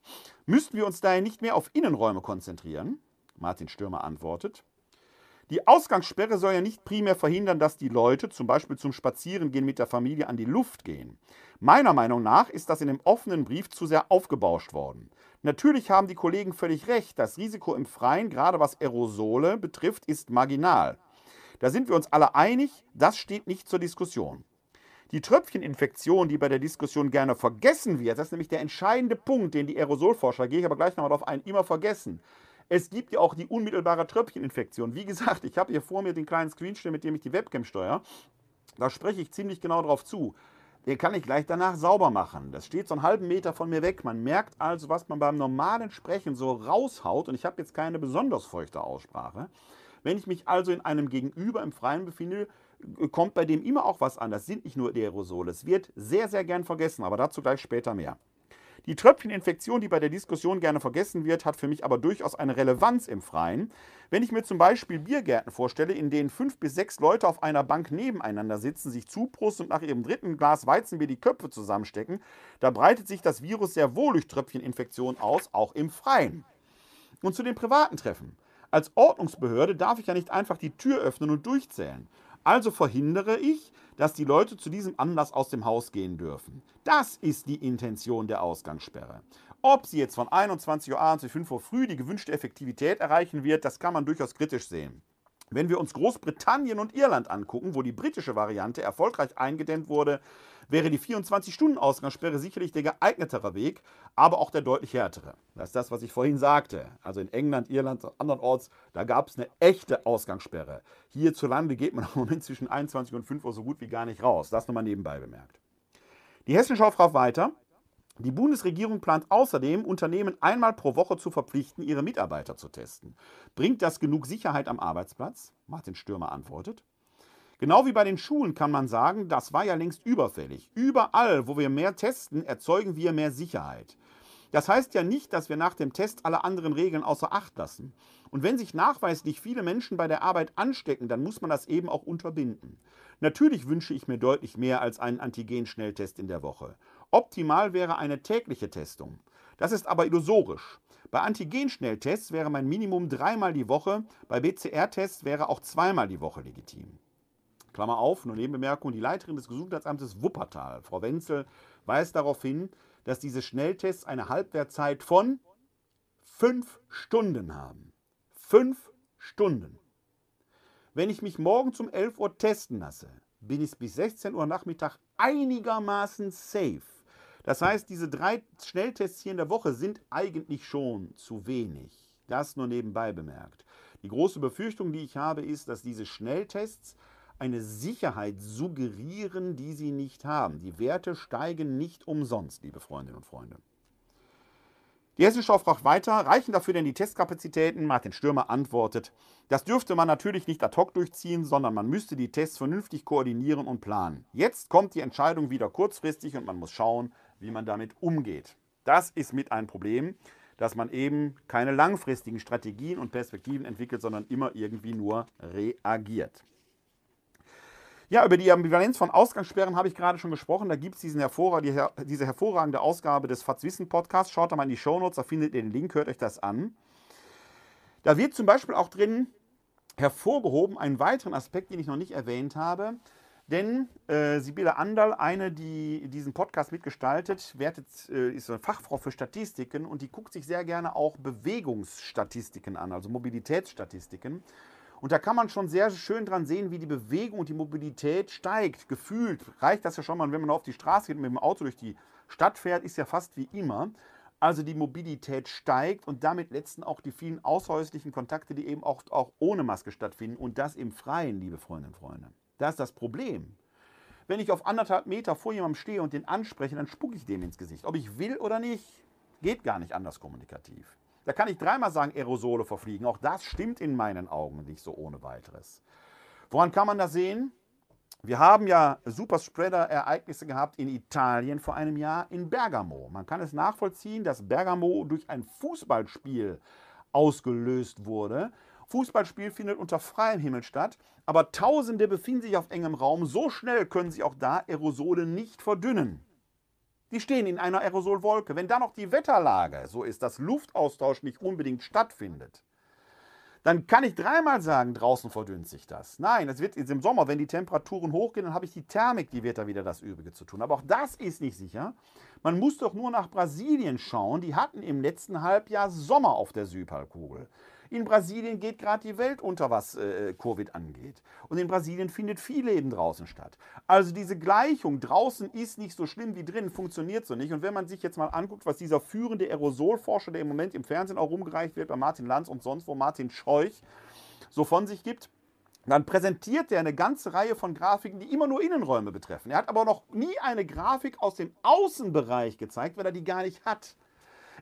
Müssten wir uns daher nicht mehr auf Innenräume konzentrieren? Martin Stürmer antwortet. Die Ausgangssperre soll ja nicht primär verhindern, dass die Leute zum Beispiel zum Spazierengehen mit der Familie an die Luft gehen. Meiner Meinung nach ist das in dem offenen Brief zu sehr aufgebauscht worden. Natürlich haben die Kollegen völlig recht, das Risiko im Freien, gerade was Aerosole betrifft, ist marginal. Da sind wir uns alle einig, das steht nicht zur Diskussion. Die Tröpfcheninfektion, die bei der Diskussion gerne vergessen wird, das ist nämlich der entscheidende Punkt, den die Aerosolforscher, gehe ich aber gleich nochmal darauf ein, immer vergessen. Es gibt ja auch die unmittelbare Tröpfcheninfektion. Wie gesagt, ich habe hier vor mir den kleinen Screenshot, mit dem ich die Webcam steuere. Da spreche ich ziemlich genau drauf zu. Den kann ich gleich danach sauber machen. Das steht so einen halben Meter von mir weg. Man merkt also, was man beim normalen Sprechen so raushaut. Und ich habe jetzt keine besonders feuchte Aussprache. Wenn ich mich also in einem Gegenüber im Freien befinde, kommt bei dem immer auch was an. Das sind nicht nur die Aerosole. Es wird sehr, sehr gern vergessen, aber dazu gleich später mehr. Die Tröpfcheninfektion, die bei der Diskussion gerne vergessen wird, hat für mich aber durchaus eine Relevanz im Freien. Wenn ich mir zum Beispiel Biergärten vorstelle, in denen fünf bis sechs Leute auf einer Bank nebeneinander sitzen, sich zuprosten und nach ihrem dritten Glas Weizenbier die Köpfe zusammenstecken, da breitet sich das Virus sehr wohl durch Tröpfcheninfektion aus, auch im Freien. Und zu den privaten Treffen. Als Ordnungsbehörde darf ich ja nicht einfach die Tür öffnen und durchzählen. Also verhindere ich, dass die Leute zu diesem Anlass aus dem Haus gehen dürfen. Das ist die Intention der Ausgangssperre. Ob sie jetzt von 21 Uhr abends bis 5 Uhr früh die gewünschte Effektivität erreichen wird, das kann man durchaus kritisch sehen. Wenn wir uns Großbritannien und Irland angucken, wo die britische Variante erfolgreich eingedämmt wurde, wäre die 24-Stunden-Ausgangssperre sicherlich der geeignetere Weg, aber auch der deutlich härtere. Das ist das, was ich vorhin sagte. Also in England, Irland, andernorts, da gab es eine echte Ausgangssperre. Hierzulande geht man im Moment zwischen 21 und 5 Uhr so gut wie gar nicht raus. Das nochmal nebenbei bemerkt. Die Hessenschau fragt weiter. Die Bundesregierung plant außerdem, Unternehmen einmal pro Woche zu verpflichten, ihre Mitarbeiter zu testen. Bringt das genug Sicherheit am Arbeitsplatz? Martin Stürmer antwortet. Genau wie bei den Schulen kann man sagen, das war ja längst überfällig. Überall, wo wir mehr testen, erzeugen wir mehr Sicherheit. Das heißt ja nicht, dass wir nach dem Test alle anderen Regeln außer Acht lassen. Und wenn sich nachweislich viele Menschen bei der Arbeit anstecken, dann muss man das eben auch unterbinden. Natürlich wünsche ich mir deutlich mehr als einen Antigen-Schnelltest in der Woche. Optimal wäre eine tägliche Testung. Das ist aber illusorisch. Bei Antigen-Schnelltests wäre mein Minimum dreimal die Woche, bei BCR-Tests wäre auch zweimal die Woche legitim. Klammer auf, nur Nebenbemerkung, die Leiterin des Gesundheitsamtes Wuppertal, Frau Wenzel, weist darauf hin, dass diese Schnelltests eine Halbwertzeit von fünf Stunden haben. Fünf Stunden. Wenn ich mich morgen um 11 Uhr testen lasse, bin ich bis 16 Uhr Nachmittag einigermaßen safe. Das heißt, diese drei Schnelltests hier in der Woche sind eigentlich schon zu wenig. Das nur nebenbei bemerkt. Die große Befürchtung, die ich habe, ist, dass diese Schnelltests eine Sicherheit suggerieren, die sie nicht haben. Die Werte steigen nicht umsonst, liebe Freundinnen und Freunde. Die Hessenschau fragt weiter, reichen dafür denn die Testkapazitäten? Martin Stürmer antwortet, das dürfte man natürlich nicht ad hoc durchziehen, sondern man müsste die Tests vernünftig koordinieren und planen. Jetzt kommt die Entscheidung wieder kurzfristig und man muss schauen, wie man damit umgeht. Das ist mit ein Problem, dass man eben keine langfristigen Strategien und Perspektiven entwickelt, sondern immer irgendwie nur reagiert. Ja, über die Ambivalenz von Ausgangssperren habe ich gerade schon gesprochen. Da gibt es hervor die, diese hervorragende Ausgabe des FATS Wissen Podcasts. Schaut da mal in die Shownotes, da findet ihr den Link, hört euch das an. Da wird zum Beispiel auch drin hervorgehoben einen weiteren Aspekt, den ich noch nicht erwähnt habe. Denn äh, Sibylle Andal, eine, die diesen Podcast mitgestaltet, wertet, äh, ist eine Fachfrau für Statistiken und die guckt sich sehr gerne auch Bewegungsstatistiken an, also Mobilitätsstatistiken. Und da kann man schon sehr schön dran sehen, wie die Bewegung und die Mobilität steigt. Gefühlt reicht das ja schon mal, wenn man auf die Straße geht und mit dem Auto durch die Stadt fährt, ist ja fast wie immer. Also die Mobilität steigt und damit letzten auch die vielen außerhäuslichen Kontakte, die eben auch, auch ohne Maske stattfinden und das im Freien, liebe Freundinnen und Freunde. Das ist das Problem. Wenn ich auf anderthalb Meter vor jemandem stehe und den anspreche, dann spucke ich dem ins Gesicht. Ob ich will oder nicht, geht gar nicht anders kommunikativ. Da kann ich dreimal sagen, Aerosole verfliegen. Auch das stimmt in meinen Augen nicht so ohne weiteres. Woran kann man das sehen? Wir haben ja Superspreader-Ereignisse gehabt in Italien vor einem Jahr in Bergamo. Man kann es nachvollziehen, dass Bergamo durch ein Fußballspiel ausgelöst wurde. Fußballspiel findet unter freiem Himmel statt, aber Tausende befinden sich auf engem Raum. So schnell können sich auch da Aerosole nicht verdünnen. Die stehen in einer Aerosolwolke. Wenn da noch die Wetterlage so ist, dass Luftaustausch nicht unbedingt stattfindet, dann kann ich dreimal sagen, draußen verdünnt sich das. Nein, es wird im Sommer, wenn die Temperaturen hochgehen, dann habe ich die Thermik, die wird da wieder das Übrige zu tun. Aber auch das ist nicht sicher. Man muss doch nur nach Brasilien schauen. Die hatten im letzten Halbjahr Sommer auf der Südhalbkugel. In Brasilien geht gerade die Welt unter, was äh, Covid angeht. Und in Brasilien findet viel Leben draußen statt. Also diese Gleichung, draußen ist nicht so schlimm wie drin, funktioniert so nicht. Und wenn man sich jetzt mal anguckt, was dieser führende Aerosolforscher, der im Moment im Fernsehen auch rumgereicht wird, bei Martin Lanz und sonst wo, Martin Scheuch, so von sich gibt, dann präsentiert er eine ganze Reihe von Grafiken, die immer nur Innenräume betreffen. Er hat aber noch nie eine Grafik aus dem Außenbereich gezeigt, weil er die gar nicht hat.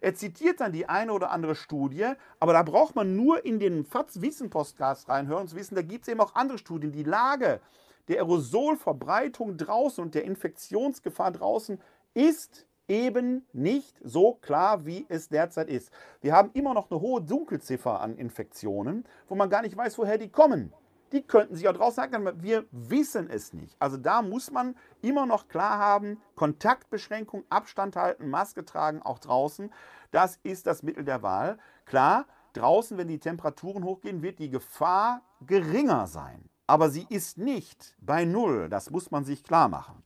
Er zitiert dann die eine oder andere Studie, aber da braucht man nur in den FATS-Wissen-Podcast reinhören zu wissen, da gibt es eben auch andere Studien. Die Lage der Aerosolverbreitung draußen und der Infektionsgefahr draußen ist eben nicht so klar, wie es derzeit ist. Wir haben immer noch eine hohe Dunkelziffer an Infektionen, wo man gar nicht weiß, woher die kommen die könnten sich auch draußen sagen, wir wissen es nicht. Also da muss man immer noch klar haben, Kontaktbeschränkung, Abstand halten, Maske tragen, auch draußen, das ist das Mittel der Wahl. Klar, draußen, wenn die Temperaturen hochgehen, wird die Gefahr geringer sein. Aber sie ist nicht bei Null, das muss man sich klar machen.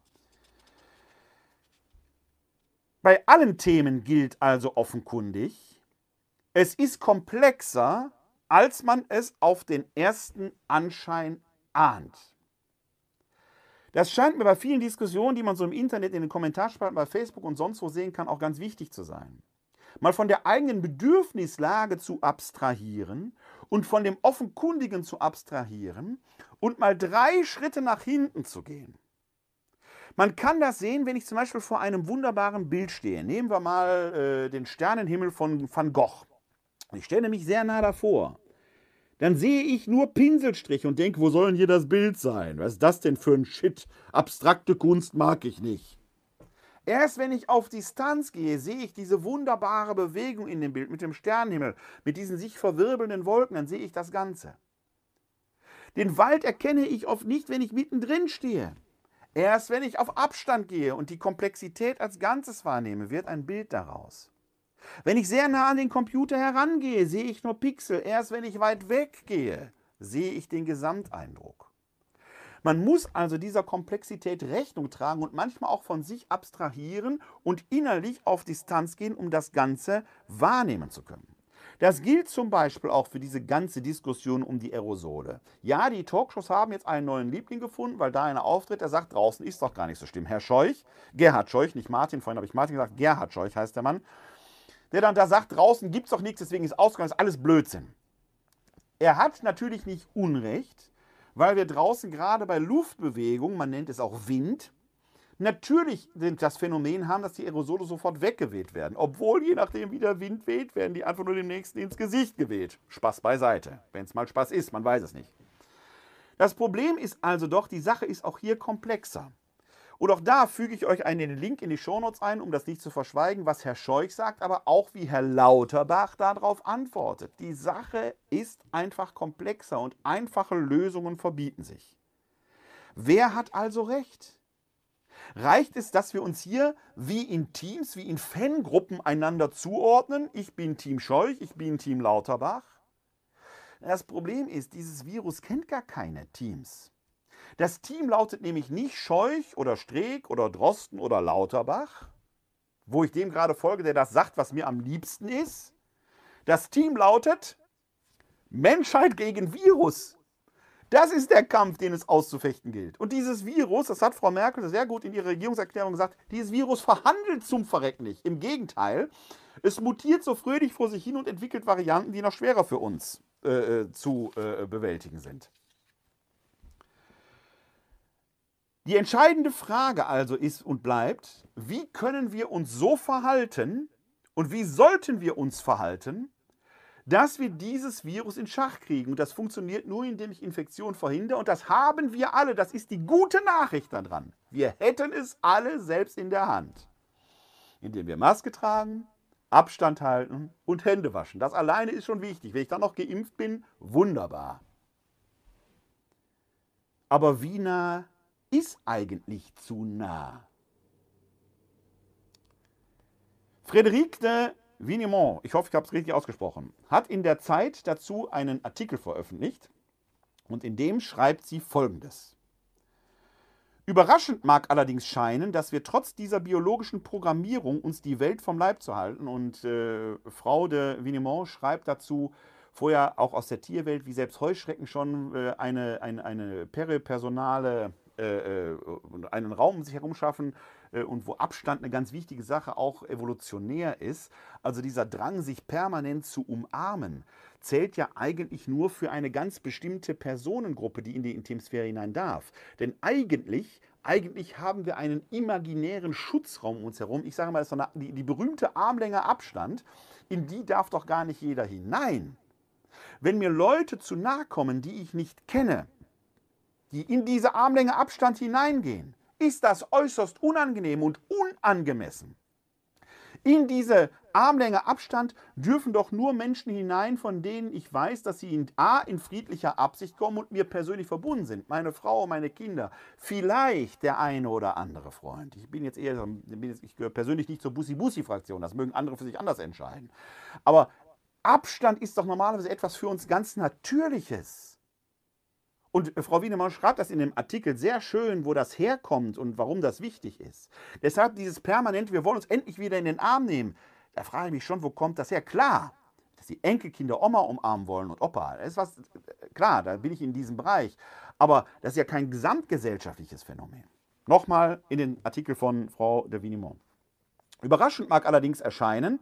Bei allen Themen gilt also offenkundig, es ist komplexer, als man es auf den ersten Anschein ahnt. Das scheint mir bei vielen Diskussionen, die man so im Internet, in den Kommentarspalten bei Facebook und sonst wo sehen kann, auch ganz wichtig zu sein. Mal von der eigenen Bedürfnislage zu abstrahieren und von dem Offenkundigen zu abstrahieren und mal drei Schritte nach hinten zu gehen. Man kann das sehen, wenn ich zum Beispiel vor einem wunderbaren Bild stehe. Nehmen wir mal äh, den Sternenhimmel von Van Gogh. Ich stelle mich sehr nah davor. Dann sehe ich nur Pinselstriche und denke, wo soll denn hier das Bild sein? Was ist das denn für ein Shit? Abstrakte Kunst mag ich nicht. Erst wenn ich auf Distanz gehe, sehe ich diese wunderbare Bewegung in dem Bild mit dem Sternenhimmel, mit diesen sich verwirbelnden Wolken, dann sehe ich das Ganze. Den Wald erkenne ich oft nicht, wenn ich mittendrin stehe. Erst wenn ich auf Abstand gehe und die Komplexität als Ganzes wahrnehme, wird ein Bild daraus. Wenn ich sehr nah an den Computer herangehe, sehe ich nur Pixel. Erst wenn ich weit weggehe, sehe ich den Gesamteindruck. Man muss also dieser Komplexität Rechnung tragen und manchmal auch von sich abstrahieren und innerlich auf Distanz gehen, um das Ganze wahrnehmen zu können. Das gilt zum Beispiel auch für diese ganze Diskussion um die Aerosole. Ja, die Talkshows haben jetzt einen neuen Liebling gefunden, weil da einer auftritt, der sagt, draußen ist doch gar nicht so schlimm. Herr Scheuch, Gerhard Scheuch, nicht Martin, vorhin habe ich Martin gesagt, Gerhard Scheuch heißt der Mann, der dann da sagt, draußen gibt es doch nichts, deswegen ist ausgegangen, ist alles Blödsinn. Er hat natürlich nicht Unrecht, weil wir draußen gerade bei Luftbewegung, man nennt es auch Wind, natürlich das Phänomen haben, dass die Aerosole sofort weggeweht werden. Obwohl, je nachdem, wie der Wind weht, werden die einfach nur dem nächsten ins Gesicht geweht. Spaß beiseite. Wenn es mal Spaß ist, man weiß es nicht. Das Problem ist also doch, die Sache ist auch hier komplexer. Und auch da füge ich euch einen Link in die Shownotes ein, um das nicht zu verschweigen, was Herr Scheuch sagt, aber auch wie Herr Lauterbach darauf antwortet. Die Sache ist einfach komplexer und einfache Lösungen verbieten sich. Wer hat also recht? Reicht es, dass wir uns hier wie in Teams, wie in Fangruppen einander zuordnen? Ich bin Team Scheuch, ich bin Team Lauterbach. Das Problem ist, dieses Virus kennt gar keine Teams. Das Team lautet nämlich nicht Scheuch oder Streeck oder Drosten oder Lauterbach, wo ich dem gerade folge, der das sagt, was mir am liebsten ist. Das Team lautet Menschheit gegen Virus. Das ist der Kampf, den es auszufechten gilt. Und dieses Virus, das hat Frau Merkel sehr gut in ihrer Regierungserklärung gesagt, dieses Virus verhandelt zum Verrecken nicht. Im Gegenteil, es mutiert so fröhlich vor sich hin und entwickelt Varianten, die noch schwerer für uns äh, äh zu äh, bewältigen sind. Die entscheidende Frage also ist und bleibt, wie können wir uns so verhalten und wie sollten wir uns verhalten, dass wir dieses Virus in Schach kriegen. Und das funktioniert nur, indem ich Infektion verhindere. Und das haben wir alle. Das ist die gute Nachricht daran. Wir hätten es alle selbst in der Hand. Indem wir Maske tragen, Abstand halten und Hände waschen. Das alleine ist schon wichtig. Wenn ich dann noch geimpft bin, wunderbar. Aber wie nah ist eigentlich zu nah? Frédéric de Vinemont, ich hoffe, ich habe es richtig ausgesprochen, hat in der Zeit dazu einen Artikel veröffentlicht und in dem schreibt sie Folgendes. Überraschend mag allerdings scheinen, dass wir trotz dieser biologischen Programmierung uns die Welt vom Leib zu halten. Und äh, Frau de Vinemont schreibt dazu, vorher auch aus der Tierwelt, wie selbst Heuschrecken schon äh, eine, eine, eine peripersonale, äh, äh einen Raum um sich herum schaffen, äh, und wo Abstand eine ganz wichtige Sache auch evolutionär ist. Also dieser Drang, sich permanent zu umarmen, zählt ja eigentlich nur für eine ganz bestimmte Personengruppe, die in die Intimsphäre hinein darf. Denn eigentlich eigentlich haben wir einen imaginären Schutzraum um uns herum. Ich sage mal, das ist eine, die, die berühmte Armlänge Abstand, in die darf doch gar nicht jeder hinein. Wenn mir Leute zu nahe kommen, die ich nicht kenne, die in diese Armlänge Abstand hineingehen, ist das äußerst unangenehm und unangemessen. In diese Armlänge Abstand dürfen doch nur Menschen hinein, von denen ich weiß, dass sie in A in friedlicher Absicht kommen und mir persönlich verbunden sind. Meine Frau, meine Kinder, vielleicht der eine oder andere Freund. Ich bin jetzt eher, ich gehöre persönlich nicht zur Bussi-Bussi-Fraktion, das mögen andere für sich anders entscheiden. Aber Abstand ist doch normalerweise etwas für uns ganz Natürliches. Und äh, Frau Wienemann schreibt das in dem Artikel sehr schön, wo das herkommt und warum das wichtig ist. Deshalb dieses permanent, wir wollen uns endlich wieder in den Arm nehmen. Da frage ich mich schon, wo kommt das her? Klar, dass die Enkelkinder Oma umarmen wollen und Opa. Das ist was, klar, da bin ich in diesem Bereich. Aber das ist ja kein gesamtgesellschaftliches Phänomen. Nochmal in den Artikel von Frau de Vinimont. Überraschend mag allerdings erscheinen,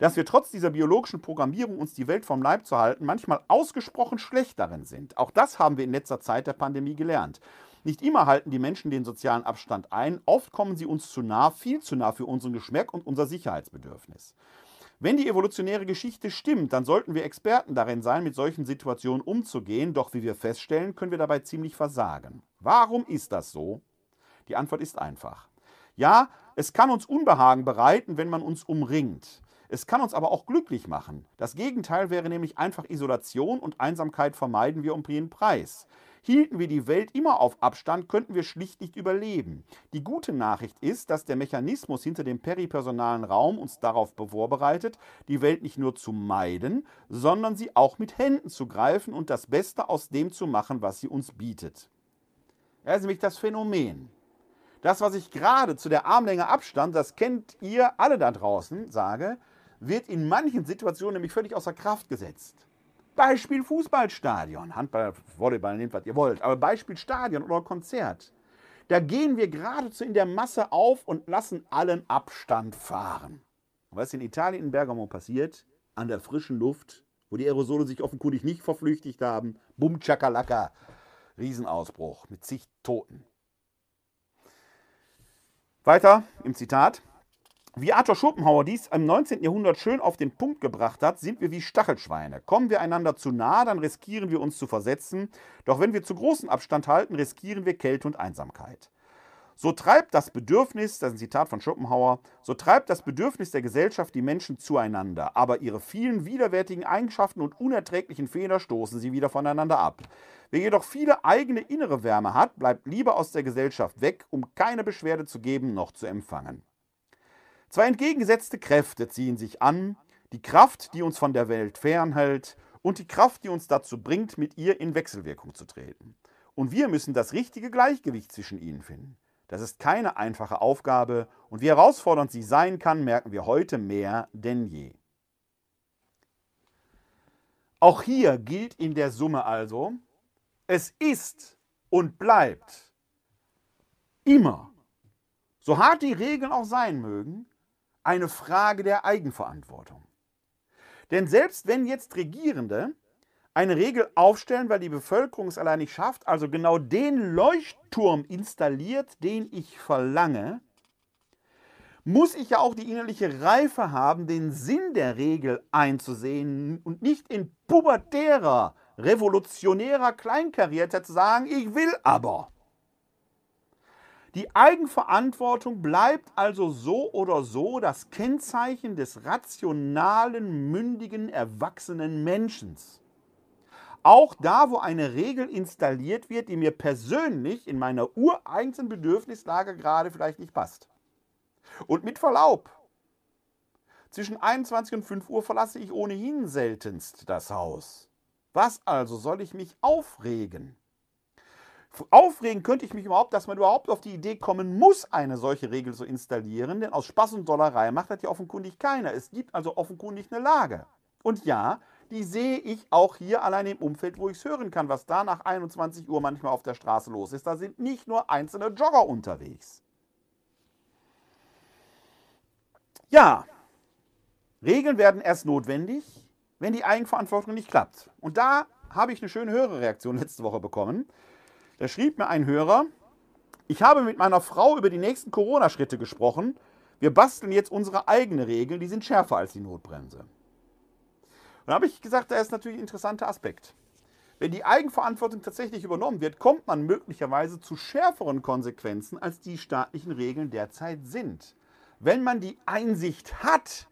dass wir trotz dieser biologischen Programmierung, uns die Welt vom Leib zu halten, manchmal ausgesprochen schlecht darin sind. Auch das haben wir in letzter Zeit der Pandemie gelernt. Nicht immer halten die Menschen den sozialen Abstand ein, oft kommen sie uns zu nah, viel zu nah für unseren Geschmack und unser Sicherheitsbedürfnis. Wenn die evolutionäre Geschichte stimmt, dann sollten wir Experten darin sein, mit solchen Situationen umzugehen, doch wie wir feststellen, können wir dabei ziemlich versagen. Warum ist das so? Die Antwort ist einfach. Ja, es kann uns Unbehagen bereiten, wenn man uns umringt. Es kann uns aber auch glücklich machen. Das Gegenteil wäre nämlich einfach Isolation und Einsamkeit vermeiden wir um jeden Preis. Hielten wir die Welt immer auf Abstand, könnten wir schlicht nicht überleben. Die gute Nachricht ist, dass der Mechanismus hinter dem peripersonalen Raum uns darauf vorbereitet, die Welt nicht nur zu meiden, sondern sie auch mit Händen zu greifen und das Beste aus dem zu machen, was sie uns bietet. Das ist nämlich das Phänomen. Das, was ich gerade zu der Armlänge Abstand, das kennt ihr alle da draußen, sage, wird in manchen Situationen nämlich völlig außer Kraft gesetzt. Beispiel Fußballstadion, Handball, Volleyball, nehmt was ihr wollt, aber Beispiel Stadion oder Konzert. Da gehen wir geradezu in der Masse auf und lassen allen Abstand fahren. was in Italien in Bergamo passiert, an der frischen Luft, wo die Aerosole sich offenkundig nicht verflüchtigt haben, bum chakalaka, Riesenausbruch mit zig Toten. Weiter im Zitat. Wie Arthur Schopenhauer dies im 19. Jahrhundert schön auf den Punkt gebracht hat, sind wir wie Stachelschweine. Kommen wir einander zu nah, dann riskieren wir uns zu versetzen. Doch wenn wir zu großen Abstand halten, riskieren wir Kälte und Einsamkeit. So treibt das Bedürfnis, das ist ein Zitat von Schopenhauer, so treibt das Bedürfnis der Gesellschaft die Menschen zueinander, aber ihre vielen widerwärtigen Eigenschaften und unerträglichen Fehler stoßen sie wieder voneinander ab. Wer jedoch viele eigene innere Wärme hat, bleibt lieber aus der Gesellschaft weg, um keine Beschwerde zu geben noch zu empfangen. Zwei entgegengesetzte Kräfte ziehen sich an, die Kraft, die uns von der Welt fernhält, und die Kraft, die uns dazu bringt, mit ihr in Wechselwirkung zu treten. Und wir müssen das richtige Gleichgewicht zwischen ihnen finden. Das ist keine einfache Aufgabe, und wie herausfordernd sie sein kann, merken wir heute mehr denn je. Auch hier gilt in der Summe also, es ist und bleibt immer, so hart die Regeln auch sein mögen, eine Frage der Eigenverantwortung. Denn selbst wenn jetzt Regierende eine Regel aufstellen, weil die Bevölkerung es allein nicht schafft, also genau den Leuchtturm installiert, den ich verlange, muss ich ja auch die innerliche Reife haben, den Sinn der Regel einzusehen und nicht in pubertärer, revolutionärer Kleinkariertheit zu sagen, ich will aber. Die Eigenverantwortung bleibt also so oder so das Kennzeichen des rationalen, mündigen, erwachsenen Menschen. Auch da, wo eine Regel installiert wird, die mir persönlich in meiner ureigensten Bedürfnislage gerade vielleicht nicht passt. Und mit Verlaub, zwischen 21 und 5 Uhr verlasse ich ohnehin seltenst das Haus. Was also soll ich mich aufregen? Aufregen könnte ich mich überhaupt, dass man überhaupt auf die Idee kommen muss, eine solche Regel zu installieren, denn aus Spaß und Dollerei macht das ja offenkundig keiner. Es gibt also offenkundig eine Lage. Und ja, die sehe ich auch hier allein im Umfeld, wo ich es hören kann, was da nach 21 Uhr manchmal auf der Straße los ist. Da sind nicht nur einzelne Jogger unterwegs. Ja, Regeln werden erst notwendig, wenn die Eigenverantwortung nicht klappt. Und da habe ich eine schöne Hörerreaktion letzte Woche bekommen. Da schrieb mir ein Hörer, ich habe mit meiner Frau über die nächsten Corona-Schritte gesprochen. Wir basteln jetzt unsere eigenen Regeln, die sind schärfer als die Notbremse. Und da habe ich gesagt, da ist natürlich ein interessanter Aspekt. Wenn die Eigenverantwortung tatsächlich übernommen wird, kommt man möglicherweise zu schärferen Konsequenzen, als die staatlichen Regeln derzeit sind. Wenn man die Einsicht hat,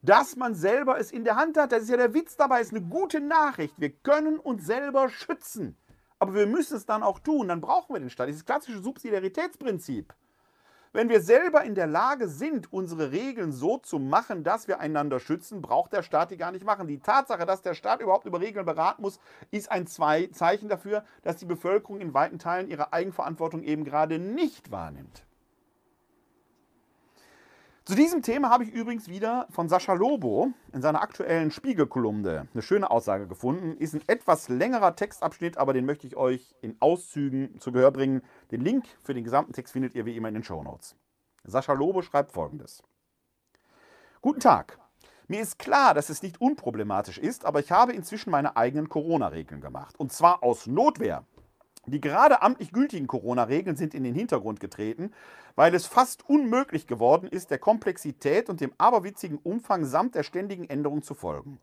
dass man selber es in der Hand hat, das ist ja der Witz dabei, ist eine gute Nachricht. Wir können uns selber schützen. Aber wir müssen es dann auch tun, dann brauchen wir den Staat. Dieses klassische Subsidiaritätsprinzip. Wenn wir selber in der Lage sind, unsere Regeln so zu machen, dass wir einander schützen, braucht der Staat die gar nicht machen. Die Tatsache, dass der Staat überhaupt über Regeln beraten muss, ist ein Zeichen dafür, dass die Bevölkerung in weiten Teilen ihre Eigenverantwortung eben gerade nicht wahrnimmt. Zu diesem Thema habe ich übrigens wieder von Sascha Lobo in seiner aktuellen Spiegelkolumne eine schöne Aussage gefunden. Ist ein etwas längerer Textabschnitt, aber den möchte ich euch in Auszügen zu Gehör bringen. Den Link für den gesamten Text findet ihr wie immer in den Show Notes. Sascha Lobo schreibt folgendes. Guten Tag. Mir ist klar, dass es nicht unproblematisch ist, aber ich habe inzwischen meine eigenen Corona-Regeln gemacht. Und zwar aus Notwehr. Die gerade amtlich gültigen Corona-Regeln sind in den Hintergrund getreten, weil es fast unmöglich geworden ist, der Komplexität und dem aberwitzigen Umfang samt der ständigen Änderung zu folgen.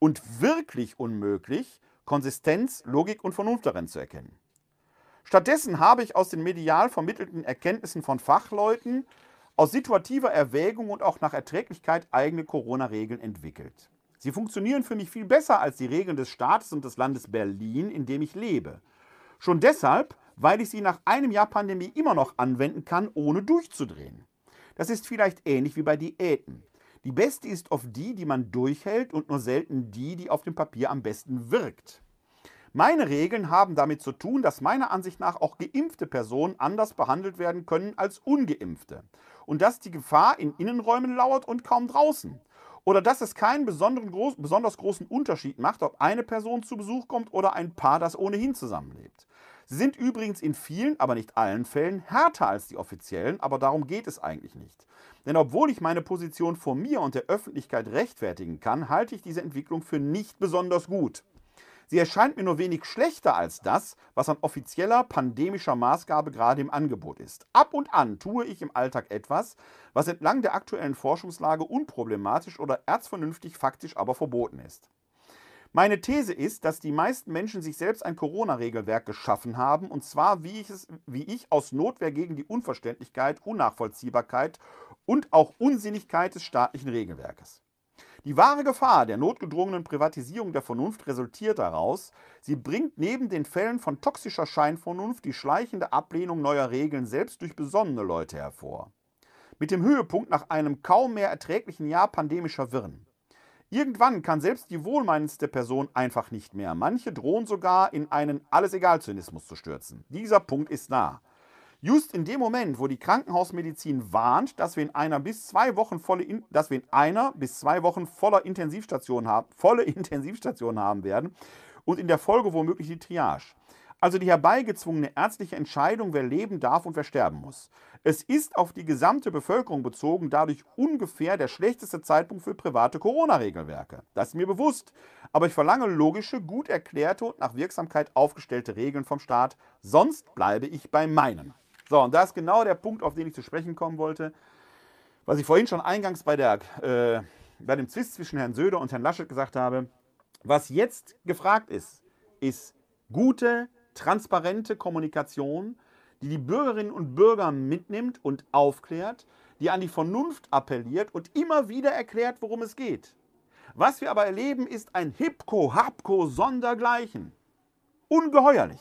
Und wirklich unmöglich, Konsistenz, Logik und Vernunft darin zu erkennen. Stattdessen habe ich aus den medial vermittelten Erkenntnissen von Fachleuten aus situativer Erwägung und auch nach Erträglichkeit eigene Corona-Regeln entwickelt. Sie funktionieren für mich viel besser als die Regeln des Staates und des Landes Berlin, in dem ich lebe. Schon deshalb, weil ich sie nach einem Jahr Pandemie immer noch anwenden kann, ohne durchzudrehen. Das ist vielleicht ähnlich wie bei Diäten. Die beste ist oft die, die man durchhält und nur selten die, die auf dem Papier am besten wirkt. Meine Regeln haben damit zu tun, dass meiner Ansicht nach auch geimpfte Personen anders behandelt werden können als ungeimpfte. Und dass die Gefahr in Innenräumen lauert und kaum draußen. Oder dass es keinen groß, besonders großen Unterschied macht, ob eine Person zu Besuch kommt oder ein Paar, das ohnehin zusammenlebt. Sie sind übrigens in vielen, aber nicht allen Fällen härter als die offiziellen, aber darum geht es eigentlich nicht. Denn obwohl ich meine Position vor mir und der Öffentlichkeit rechtfertigen kann, halte ich diese Entwicklung für nicht besonders gut. Sie erscheint mir nur wenig schlechter als das, was an offizieller pandemischer Maßgabe gerade im Angebot ist. Ab und an tue ich im Alltag etwas, was entlang der aktuellen Forschungslage unproblematisch oder erzvernünftig faktisch aber verboten ist. Meine These ist, dass die meisten Menschen sich selbst ein Corona-Regelwerk geschaffen haben, und zwar wie ich, es, wie ich aus Notwehr gegen die Unverständlichkeit, Unnachvollziehbarkeit und auch Unsinnigkeit des staatlichen Regelwerkes. Die wahre Gefahr der notgedrungenen Privatisierung der Vernunft resultiert daraus, sie bringt neben den Fällen von toxischer Scheinvernunft die schleichende Ablehnung neuer Regeln selbst durch besonnene Leute hervor. Mit dem Höhepunkt nach einem kaum mehr erträglichen Jahr pandemischer Wirren. Irgendwann kann selbst die wohlmeinendste Person einfach nicht mehr. Manche drohen sogar in einen Alles-Egal-Zynismus zu stürzen. Dieser Punkt ist nah. Just in dem Moment, wo die Krankenhausmedizin warnt, dass wir in einer bis zwei Wochen volle, dass wir in einer bis zwei Wochen voller Intensivstationen haben, volle Intensivstationen haben werden und in der Folge womöglich die Triage. Also die herbeigezwungene ärztliche Entscheidung, wer leben darf und wer sterben muss. Es ist auf die gesamte Bevölkerung bezogen dadurch ungefähr der schlechteste Zeitpunkt für private Corona-Regelwerke. Das ist mir bewusst. Aber ich verlange logische, gut erklärte und nach Wirksamkeit aufgestellte Regeln vom Staat. Sonst bleibe ich bei meinen. So, und das ist genau der Punkt, auf den ich zu sprechen kommen wollte. Was ich vorhin schon eingangs bei, der, äh, bei dem Zwist zwischen Herrn Söder und Herrn Laschet gesagt habe. Was jetzt gefragt ist, ist gute, transparente Kommunikation, die die Bürgerinnen und Bürger mitnimmt und aufklärt, die an die Vernunft appelliert und immer wieder erklärt, worum es geht. Was wir aber erleben, ist ein Hipko-Hapko sondergleichen. Ungeheuerlich.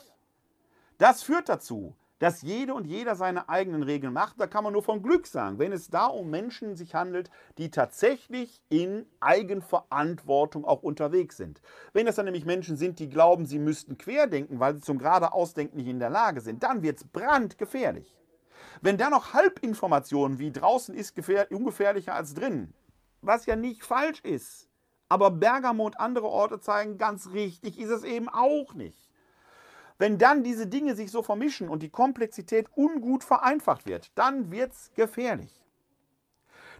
Das führt dazu, dass jede und jeder seine eigenen Regeln macht. Da kann man nur von Glück sagen, wenn es da um Menschen sich handelt, die tatsächlich in Eigenverantwortung auch unterwegs sind. Wenn das dann nämlich Menschen sind, die glauben, sie müssten querdenken, weil sie zum geradeausdenken nicht in der Lage sind, dann wird es brandgefährlich. Wenn da noch Halbinformationen wie draußen ist ungefährlicher als drin, was ja nicht falsch ist, aber Bergamo und andere Orte zeigen, ganz richtig ist es eben auch nicht. Wenn dann diese Dinge sich so vermischen und die Komplexität ungut vereinfacht wird, dann wird es gefährlich.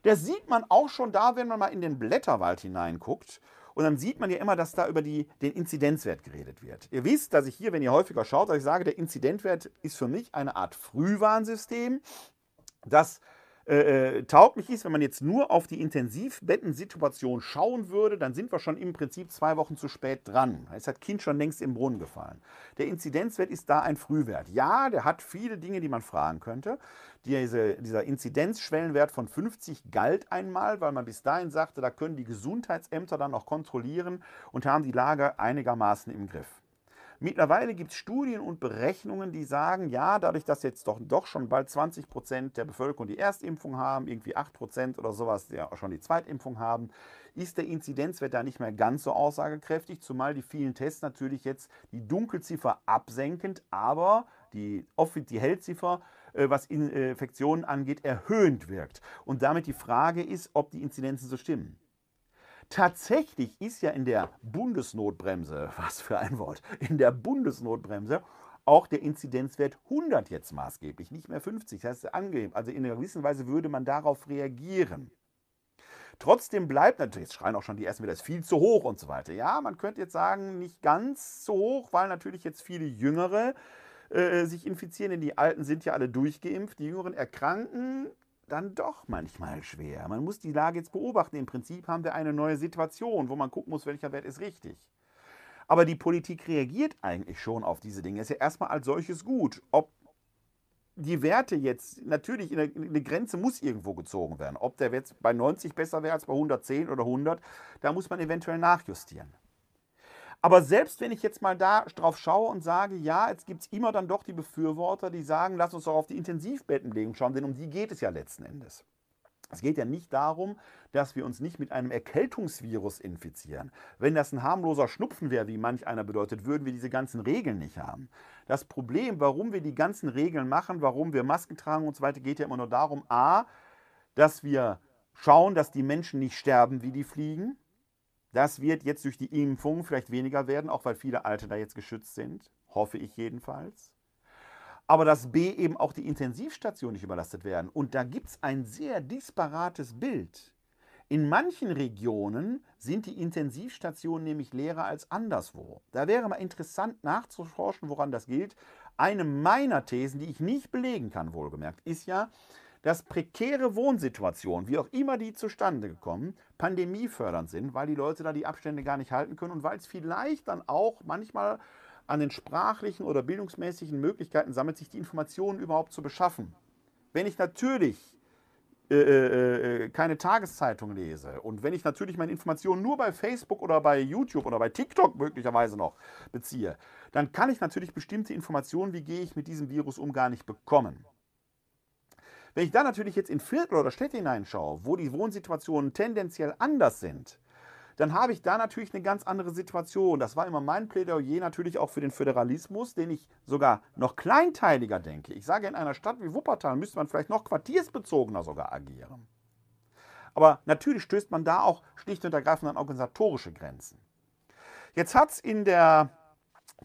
Das sieht man auch schon da, wenn man mal in den Blätterwald hineinguckt. Und dann sieht man ja immer, dass da über die, den Inzidenzwert geredet wird. Ihr wisst, dass ich hier, wenn ihr häufiger schaut, dass ich sage, der Inzidenzwert ist für mich eine Art Frühwarnsystem, das äh, äh, tauglich ist, wenn man jetzt nur auf die Intensivbettensituation schauen würde, dann sind wir schon im Prinzip zwei Wochen zu spät dran. Ist das Kind schon längst im Brunnen gefallen. Der Inzidenzwert ist da ein Frühwert. Ja, der hat viele Dinge, die man fragen könnte. Diese, dieser Inzidenzschwellenwert von 50 galt einmal, weil man bis dahin sagte, da können die Gesundheitsämter dann noch kontrollieren und haben die Lage einigermaßen im Griff. Mittlerweile gibt es Studien und Berechnungen, die sagen, ja, dadurch, dass jetzt doch, doch schon bald 20 Prozent der Bevölkerung die Erstimpfung haben, irgendwie 8 Prozent oder sowas, die ja schon die Zweitimpfung haben, ist der Inzidenzwert da nicht mehr ganz so aussagekräftig, zumal die vielen Tests natürlich jetzt die Dunkelziffer absenkend, aber die, die Hellziffer äh, was Infektionen angeht, erhöhend wirkt. Und damit die Frage ist, ob die Inzidenzen so stimmen. Tatsächlich ist ja in der Bundesnotbremse, was für ein Wort, in der Bundesnotbremse auch der Inzidenzwert 100 jetzt maßgeblich, nicht mehr 50. Das heißt, angegeben. Also in einer gewissen Weise würde man darauf reagieren. Trotzdem bleibt natürlich, jetzt schreien auch schon die ersten wieder, das ist viel zu hoch und so weiter. Ja, man könnte jetzt sagen, nicht ganz so hoch, weil natürlich jetzt viele Jüngere äh, sich infizieren, denn die Alten sind ja alle durchgeimpft. Die Jüngeren erkranken dann doch manchmal schwer. Man muss die Lage jetzt beobachten. Im Prinzip haben wir eine neue Situation, wo man gucken muss, welcher Wert ist richtig. Aber die Politik reagiert eigentlich schon auf diese Dinge. Ist ja erstmal als solches gut. Ob die Werte jetzt, natürlich, eine Grenze muss irgendwo gezogen werden. Ob der Wert bei 90 besser wäre als bei 110 oder 100, da muss man eventuell nachjustieren. Aber selbst wenn ich jetzt mal da drauf schaue und sage, ja, jetzt gibt es immer dann doch die Befürworter, die sagen, lass uns doch auf die Intensivbettenbelegung schauen, denn um die geht es ja letzten Endes. Es geht ja nicht darum, dass wir uns nicht mit einem Erkältungsvirus infizieren. Wenn das ein harmloser Schnupfen wäre, wie manch einer bedeutet, würden wir diese ganzen Regeln nicht haben. Das Problem, warum wir die ganzen Regeln machen, warum wir Masken tragen und so weiter, geht ja immer nur darum, a, dass wir schauen, dass die Menschen nicht sterben, wie die fliegen. Das wird jetzt durch die Impfung vielleicht weniger werden, auch weil viele Alte da jetzt geschützt sind. Hoffe ich jedenfalls. Aber dass B eben auch die Intensivstation nicht überlastet werden. Und da gibt es ein sehr disparates Bild. In manchen Regionen sind die Intensivstationen nämlich leerer als anderswo. Da wäre mal interessant nachzuforschen, woran das gilt. Eine meiner Thesen, die ich nicht belegen kann, wohlgemerkt, ist ja, dass prekäre Wohnsituationen, wie auch immer die zustande gekommen, pandemiefördernd sind, weil die Leute da die Abstände gar nicht halten können und weil es vielleicht dann auch manchmal an den sprachlichen oder bildungsmäßigen Möglichkeiten sammelt, sich die Informationen überhaupt zu beschaffen. Wenn ich natürlich äh, äh, äh keine Tageszeitung lese und wenn ich natürlich meine Informationen nur bei Facebook oder bei YouTube oder bei TikTok möglicherweise noch beziehe, dann kann ich natürlich bestimmte Informationen, wie gehe ich mit diesem Virus um, gar nicht bekommen. Wenn ich da natürlich jetzt in Viertel oder Städte hineinschaue, wo die Wohnsituationen tendenziell anders sind, dann habe ich da natürlich eine ganz andere Situation. Das war immer mein Plädoyer natürlich auch für den Föderalismus, den ich sogar noch kleinteiliger denke. Ich sage, in einer Stadt wie Wuppertal müsste man vielleicht noch quartiersbezogener sogar agieren. Aber natürlich stößt man da auch schlicht und ergreifend an organisatorische Grenzen. Jetzt hat es in der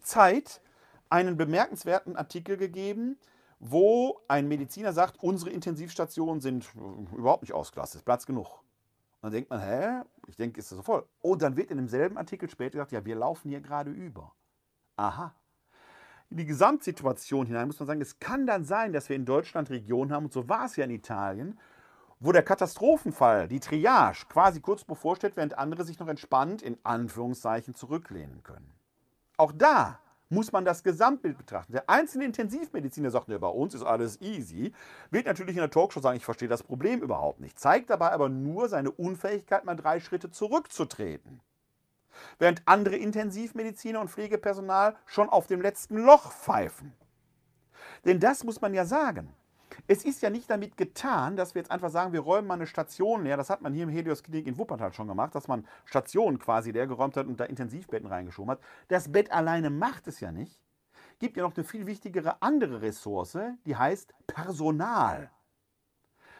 Zeit einen bemerkenswerten Artikel gegeben, wo ein Mediziner sagt, unsere Intensivstationen sind überhaupt nicht ausgelastet, Platz genug. Und dann denkt man, hä? Ich denke, ist das so voll. Und dann wird in demselben Artikel später gesagt, ja, wir laufen hier gerade über. Aha. In die Gesamtsituation hinein muss man sagen, es kann dann sein, dass wir in Deutschland Regionen haben, und so war es ja in Italien, wo der Katastrophenfall, die Triage, quasi kurz bevorsteht, während andere sich noch entspannt in Anführungszeichen zurücklehnen können. Auch da muss man das Gesamtbild betrachten. Der einzelne Intensivmediziner sagt, bei uns ist alles easy, wird natürlich in der Talkshow sagen, ich verstehe das Problem überhaupt nicht, zeigt dabei aber nur seine Unfähigkeit, mal drei Schritte zurückzutreten. Während andere Intensivmediziner und Pflegepersonal schon auf dem letzten Loch pfeifen. Denn das muss man ja sagen. Es ist ja nicht damit getan, dass wir jetzt einfach sagen, wir räumen mal eine Station leer. Das hat man hier im Helios Klinik in Wuppertal schon gemacht, dass man Stationen quasi leer geräumt hat und da Intensivbetten reingeschoben hat. Das Bett alleine macht es ja nicht. Gibt ja noch eine viel wichtigere andere Ressource, die heißt Personal.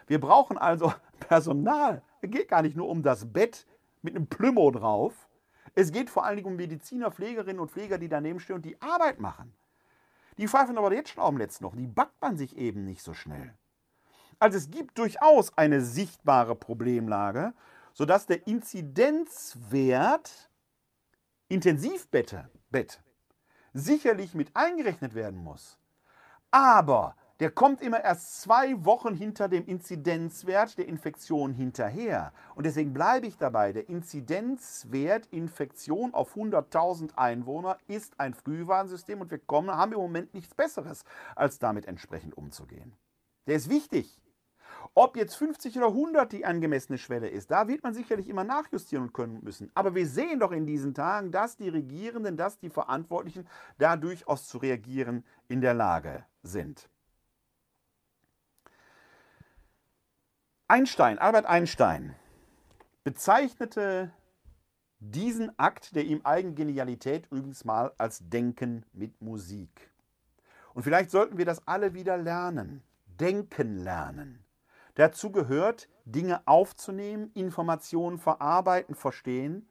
Wir brauchen also Personal. Es geht gar nicht nur um das Bett mit einem Plümo drauf. Es geht vor allen Dingen um Mediziner, Pflegerinnen und Pfleger, die daneben stehen und die Arbeit machen. Die pfeifen aber jetzt schon am letzten noch. Die backt man sich eben nicht so schnell. Also es gibt durchaus eine sichtbare Problemlage, sodass der Inzidenzwert Intensivbette Bett, sicherlich mit eingerechnet werden muss. Aber der kommt immer erst zwei Wochen hinter dem Inzidenzwert der Infektion hinterher. Und deswegen bleibe ich dabei. Der Inzidenzwert Infektion auf 100.000 Einwohner ist ein Frühwarnsystem und wir kommen, haben im Moment nichts Besseres, als damit entsprechend umzugehen. Der ist wichtig. Ob jetzt 50 oder 100 die angemessene Schwelle ist, da wird man sicherlich immer nachjustieren können müssen. Aber wir sehen doch in diesen Tagen, dass die Regierenden, dass die Verantwortlichen da durchaus zu reagieren in der Lage sind. Einstein, Albert Einstein, bezeichnete diesen Akt der ihm eigenen Genialität übrigens mal als Denken mit Musik. Und vielleicht sollten wir das alle wieder lernen. Denken lernen. Dazu gehört, Dinge aufzunehmen, Informationen verarbeiten, verstehen.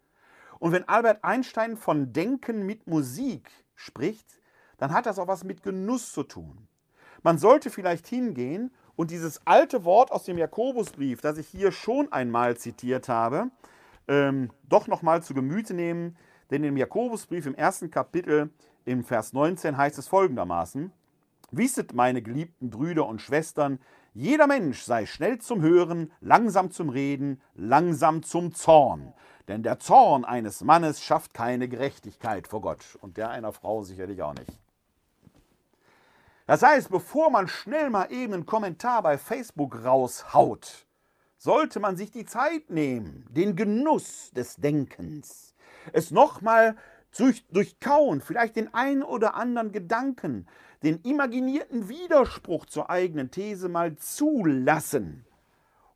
Und wenn Albert Einstein von Denken mit Musik spricht, dann hat das auch was mit Genuss zu tun. Man sollte vielleicht hingehen und dieses alte Wort aus dem Jakobusbrief, das ich hier schon einmal zitiert habe, ähm, doch nochmal zu Gemüte nehmen. Denn im Jakobusbrief im ersten Kapitel, im Vers 19, heißt es folgendermaßen: Wisset, meine geliebten Brüder und Schwestern, jeder Mensch sei schnell zum Hören, langsam zum Reden, langsam zum Zorn. Denn der Zorn eines Mannes schafft keine Gerechtigkeit vor Gott und der einer Frau sicherlich auch nicht. Das heißt, bevor man schnell mal eben einen Kommentar bei Facebook raushaut, sollte man sich die Zeit nehmen, den Genuss des Denkens, es nochmal durch, durchkauen, vielleicht den einen oder anderen Gedanken, den imaginierten Widerspruch zur eigenen These mal zulassen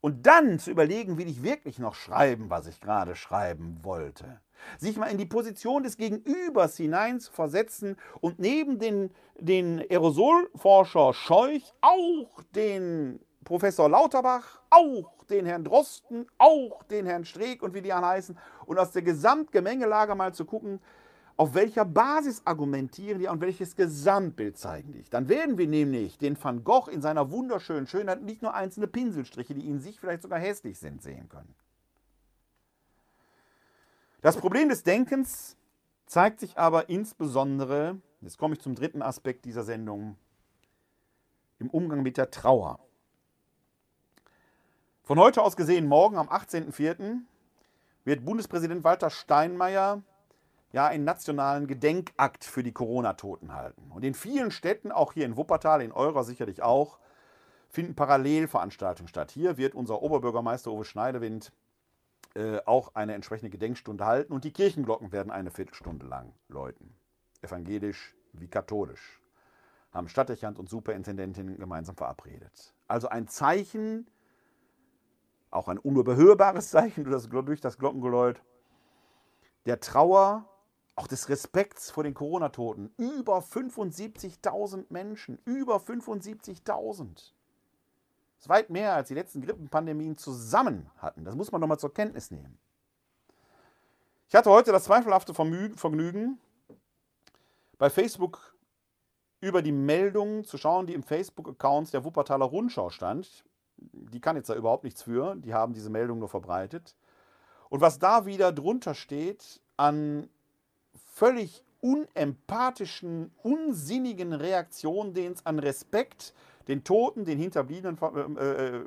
und dann zu überlegen, will ich wirklich noch schreiben, was ich gerade schreiben wollte. Sich mal in die Position des Gegenübers hinein zu versetzen und neben den, den Aerosolforscher Scheuch auch den Professor Lauterbach, auch den Herrn Drosten, auch den Herrn Streeck und wie die alle heißen und aus der Gesamtgemengelage mal zu gucken, auf welcher Basis argumentieren die und welches Gesamtbild zeigen die? Dann werden wir nämlich den Van Gogh in seiner wunderschönen Schönheit nicht nur einzelne Pinselstriche, die in sich vielleicht sogar hässlich sind, sehen können. Das Problem des Denkens zeigt sich aber insbesondere, jetzt komme ich zum dritten Aspekt dieser Sendung, im Umgang mit der Trauer. Von heute aus gesehen, morgen am 18.04. wird Bundespräsident Walter Steinmeier ja einen nationalen Gedenkakt für die Corona-Toten halten. Und in vielen Städten, auch hier in Wuppertal, in eurer sicherlich auch, finden Parallelveranstaltungen statt. Hier wird unser Oberbürgermeister Uwe Schneidewind äh, auch eine entsprechende Gedenkstunde halten und die Kirchenglocken werden eine Viertelstunde lang läuten. Evangelisch wie katholisch. Haben Stadtdechant und Superintendentin gemeinsam verabredet. Also ein Zeichen, auch ein unüberhörbares Zeichen durch das Glockengeläut, der Trauer auch des Respekts vor den Corona-Toten. Über 75.000 Menschen, über 75.000. Ist weit mehr, als die letzten Grippenpandemien zusammen hatten. Das muss man nochmal zur Kenntnis nehmen. Ich hatte heute das zweifelhafte Vergnügen, bei Facebook über die Meldungen zu schauen, die im Facebook-Account der Wuppertaler Rundschau stand. Die kann jetzt da überhaupt nichts für, die haben diese Meldung nur verbreitet. Und was da wieder drunter steht an völlig unempathischen, unsinnigen Reaktion, den es an Respekt den Toten, den Hinterbliebenen, äh, äh,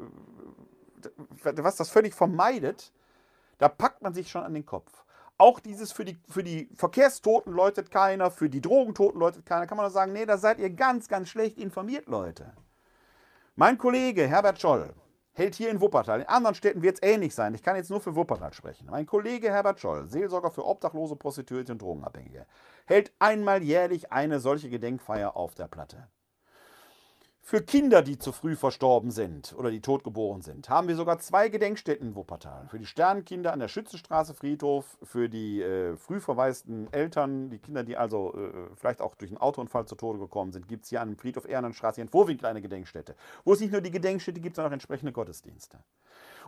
was das völlig vermeidet, da packt man sich schon an den Kopf. Auch dieses für die, für die Verkehrstoten läutet keiner, für die Drogentoten läutet keiner, kann man nur sagen, nee, da seid ihr ganz, ganz schlecht informiert, Leute. Mein Kollege Herbert Scholl, hält hier in Wuppertal. In anderen Städten wird es ähnlich sein. Ich kann jetzt nur für Wuppertal sprechen. Mein Kollege Herbert Scholl, Seelsorger für Obdachlose, Prostituierte und Drogenabhängige, hält einmal jährlich eine solche Gedenkfeier auf der Platte. Für Kinder, die zu früh verstorben sind oder die totgeboren sind, haben wir sogar zwei Gedenkstätten in Wuppertal. Für die Sternenkinder an der Schützenstraße Friedhof, für die äh, früh verwaisten Eltern, die Kinder, die also äh, vielleicht auch durch einen Autounfall zu Tode gekommen sind, gibt es hier an dem Friedhof Ehrenstraße in Vorwinkel eine Gedenkstätte, wo es nicht nur die Gedenkstätte gibt, sondern auch entsprechende Gottesdienste.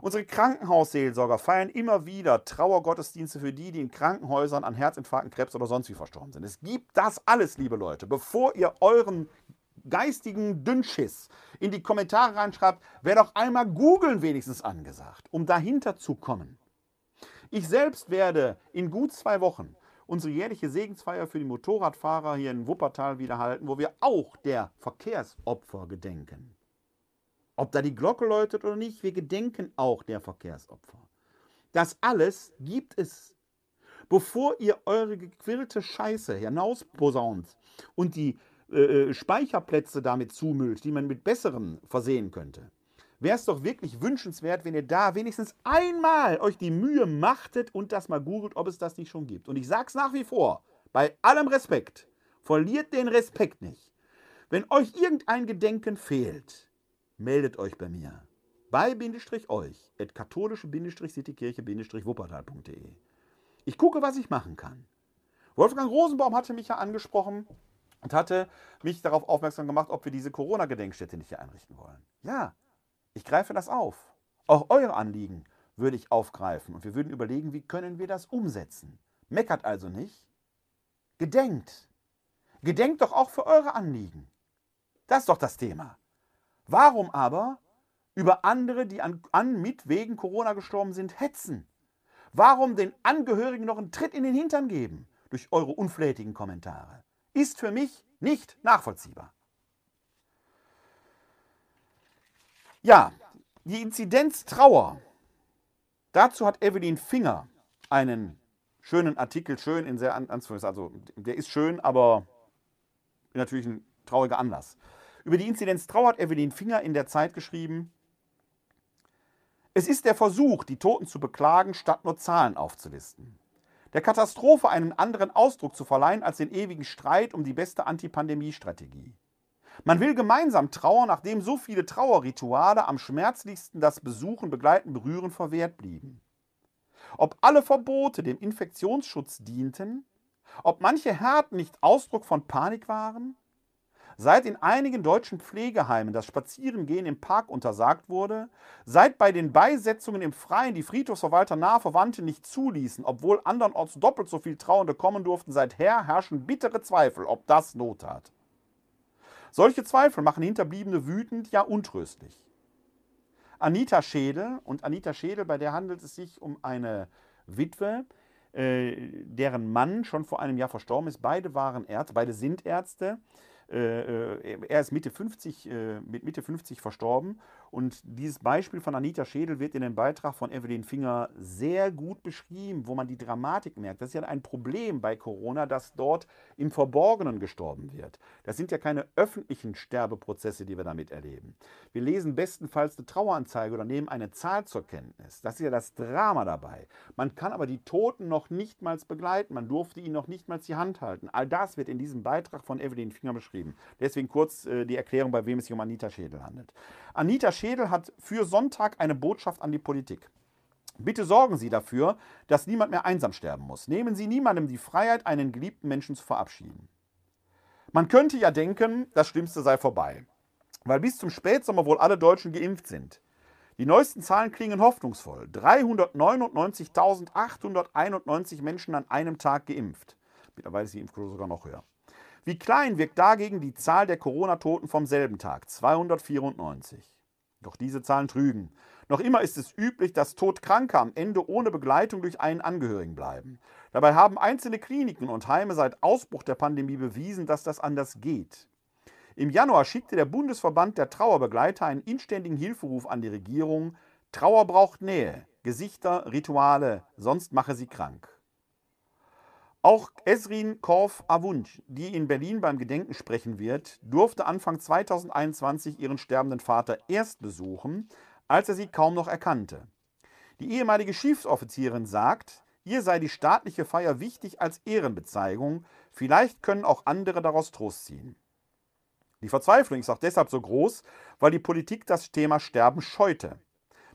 Unsere Krankenhausseelsorger feiern immer wieder Trauergottesdienste für die, die in Krankenhäusern an Herzinfarkten, Krebs oder sonst wie verstorben sind. Es gibt das alles, liebe Leute, bevor ihr euren geistigen Dünnschiss in die Kommentare reinschreibt, wäre doch einmal googeln wenigstens angesagt, um dahinter zu kommen. Ich selbst werde in gut zwei Wochen unsere jährliche Segensfeier für die Motorradfahrer hier in Wuppertal wiederhalten, wo wir auch der Verkehrsopfer gedenken. Ob da die Glocke läutet oder nicht, wir gedenken auch der Verkehrsopfer. Das alles gibt es. Bevor ihr eure gequirlte Scheiße hinausposaunt und die äh, äh, Speicherplätze damit zumüllt, die man mit besseren versehen könnte, wäre es doch wirklich wünschenswert, wenn ihr da wenigstens einmal euch die Mühe machtet und das mal googelt, ob es das nicht schon gibt. Und ich sage es nach wie vor, bei allem Respekt, verliert den Respekt nicht. Wenn euch irgendein Gedenken fehlt, meldet euch bei mir. Bei Bindestrich euch, at katholische-citykirche-wuppertal.de. Ich gucke, was ich machen kann. Wolfgang Rosenbaum hatte mich ja angesprochen, und hatte mich darauf aufmerksam gemacht, ob wir diese Corona-Gedenkstätte nicht hier einrichten wollen. Ja, ich greife das auf. Auch eure Anliegen würde ich aufgreifen und wir würden überlegen, wie können wir das umsetzen. Meckert also nicht. Gedenkt. Gedenkt doch auch für eure Anliegen. Das ist doch das Thema. Warum aber über andere, die an, an mit wegen Corona gestorben sind, hetzen? Warum den Angehörigen noch einen Tritt in den Hintern geben durch eure unflätigen Kommentare? Ist für mich nicht nachvollziehbar. Ja, die Inzidenz Trauer. Dazu hat Evelyn Finger einen schönen Artikel, schön in sehr Anführungszeichen, also der ist schön, aber natürlich ein trauriger Anlass. Über die Inzidenz Trauer hat Evelyn Finger in der Zeit geschrieben, es ist der Versuch, die Toten zu beklagen, statt nur Zahlen aufzulisten. Der Katastrophe einen anderen Ausdruck zu verleihen als den ewigen Streit um die beste Antipandemie-Strategie. Man will gemeinsam trauern, nachdem so viele Trauerrituale am schmerzlichsten das Besuchen, Begleiten, Berühren verwehrt blieben. Ob alle Verbote dem Infektionsschutz dienten, ob manche Härten nicht Ausdruck von Panik waren, Seit in einigen deutschen Pflegeheimen das Spazierengehen im Park untersagt wurde, seit bei den Beisetzungen im Freien die Friedhofsverwalter nahe Verwandte nicht zuließen, obwohl andernorts doppelt so viel Trauernde kommen durften, seither herrschen bittere Zweifel, ob das Not hat. Solche Zweifel machen Hinterbliebene wütend, ja untröstlich. Anita Schädel, und Anita Schädel, bei der handelt es sich um eine Witwe, äh, deren Mann schon vor einem Jahr verstorben ist. Beide waren Ärzte, beide sind Ärzte. Äh, äh, er ist Mitte 50, äh, mit Mitte 50 verstorben. Und dieses Beispiel von Anita Schädel wird in dem Beitrag von Evelyn Finger sehr gut beschrieben, wo man die Dramatik merkt. Das ist ja ein Problem bei Corona, dass dort im Verborgenen gestorben wird. Das sind ja keine öffentlichen Sterbeprozesse, die wir damit erleben. Wir lesen bestenfalls eine Traueranzeige oder nehmen eine Zahl zur Kenntnis. Das ist ja das Drama dabei. Man kann aber die Toten noch nichtmals begleiten. Man durfte ihnen noch nichtmals die Hand halten. All das wird in diesem Beitrag von Evelyn Finger beschrieben. Deswegen kurz äh, die Erklärung, bei wem es sich um Anita Schädel handelt. Anita Schädel hat für Sonntag eine Botschaft an die Politik. Bitte sorgen Sie dafür, dass niemand mehr einsam sterben muss. Nehmen Sie niemandem die Freiheit, einen geliebten Menschen zu verabschieden. Man könnte ja denken, das Schlimmste sei vorbei, weil bis zum Spätsommer wohl alle Deutschen geimpft sind. Die neuesten Zahlen klingen hoffnungsvoll. 399.891 Menschen an einem Tag geimpft. Mittlerweile ist die Impfquote sogar noch höher. Wie klein wirkt dagegen die Zahl der Corona-Toten vom selben Tag, 294. Doch diese Zahlen trügen. Noch immer ist es üblich, dass Todkranke am Ende ohne Begleitung durch einen Angehörigen bleiben. Dabei haben einzelne Kliniken und Heime seit Ausbruch der Pandemie bewiesen, dass das anders geht. Im Januar schickte der Bundesverband der Trauerbegleiter einen inständigen Hilferuf an die Regierung. Trauer braucht Nähe, Gesichter, Rituale, sonst mache sie krank. Auch Esrin Korf Avunc, die in Berlin beim Gedenken sprechen wird, durfte Anfang 2021 ihren sterbenden Vater erst besuchen, als er sie kaum noch erkannte. Die ehemalige Schiffsoffizierin sagt, ihr sei die staatliche Feier wichtig als Ehrenbezeigung, vielleicht können auch andere daraus Trost ziehen. Die Verzweiflung ist auch deshalb so groß, weil die Politik das Thema Sterben scheute.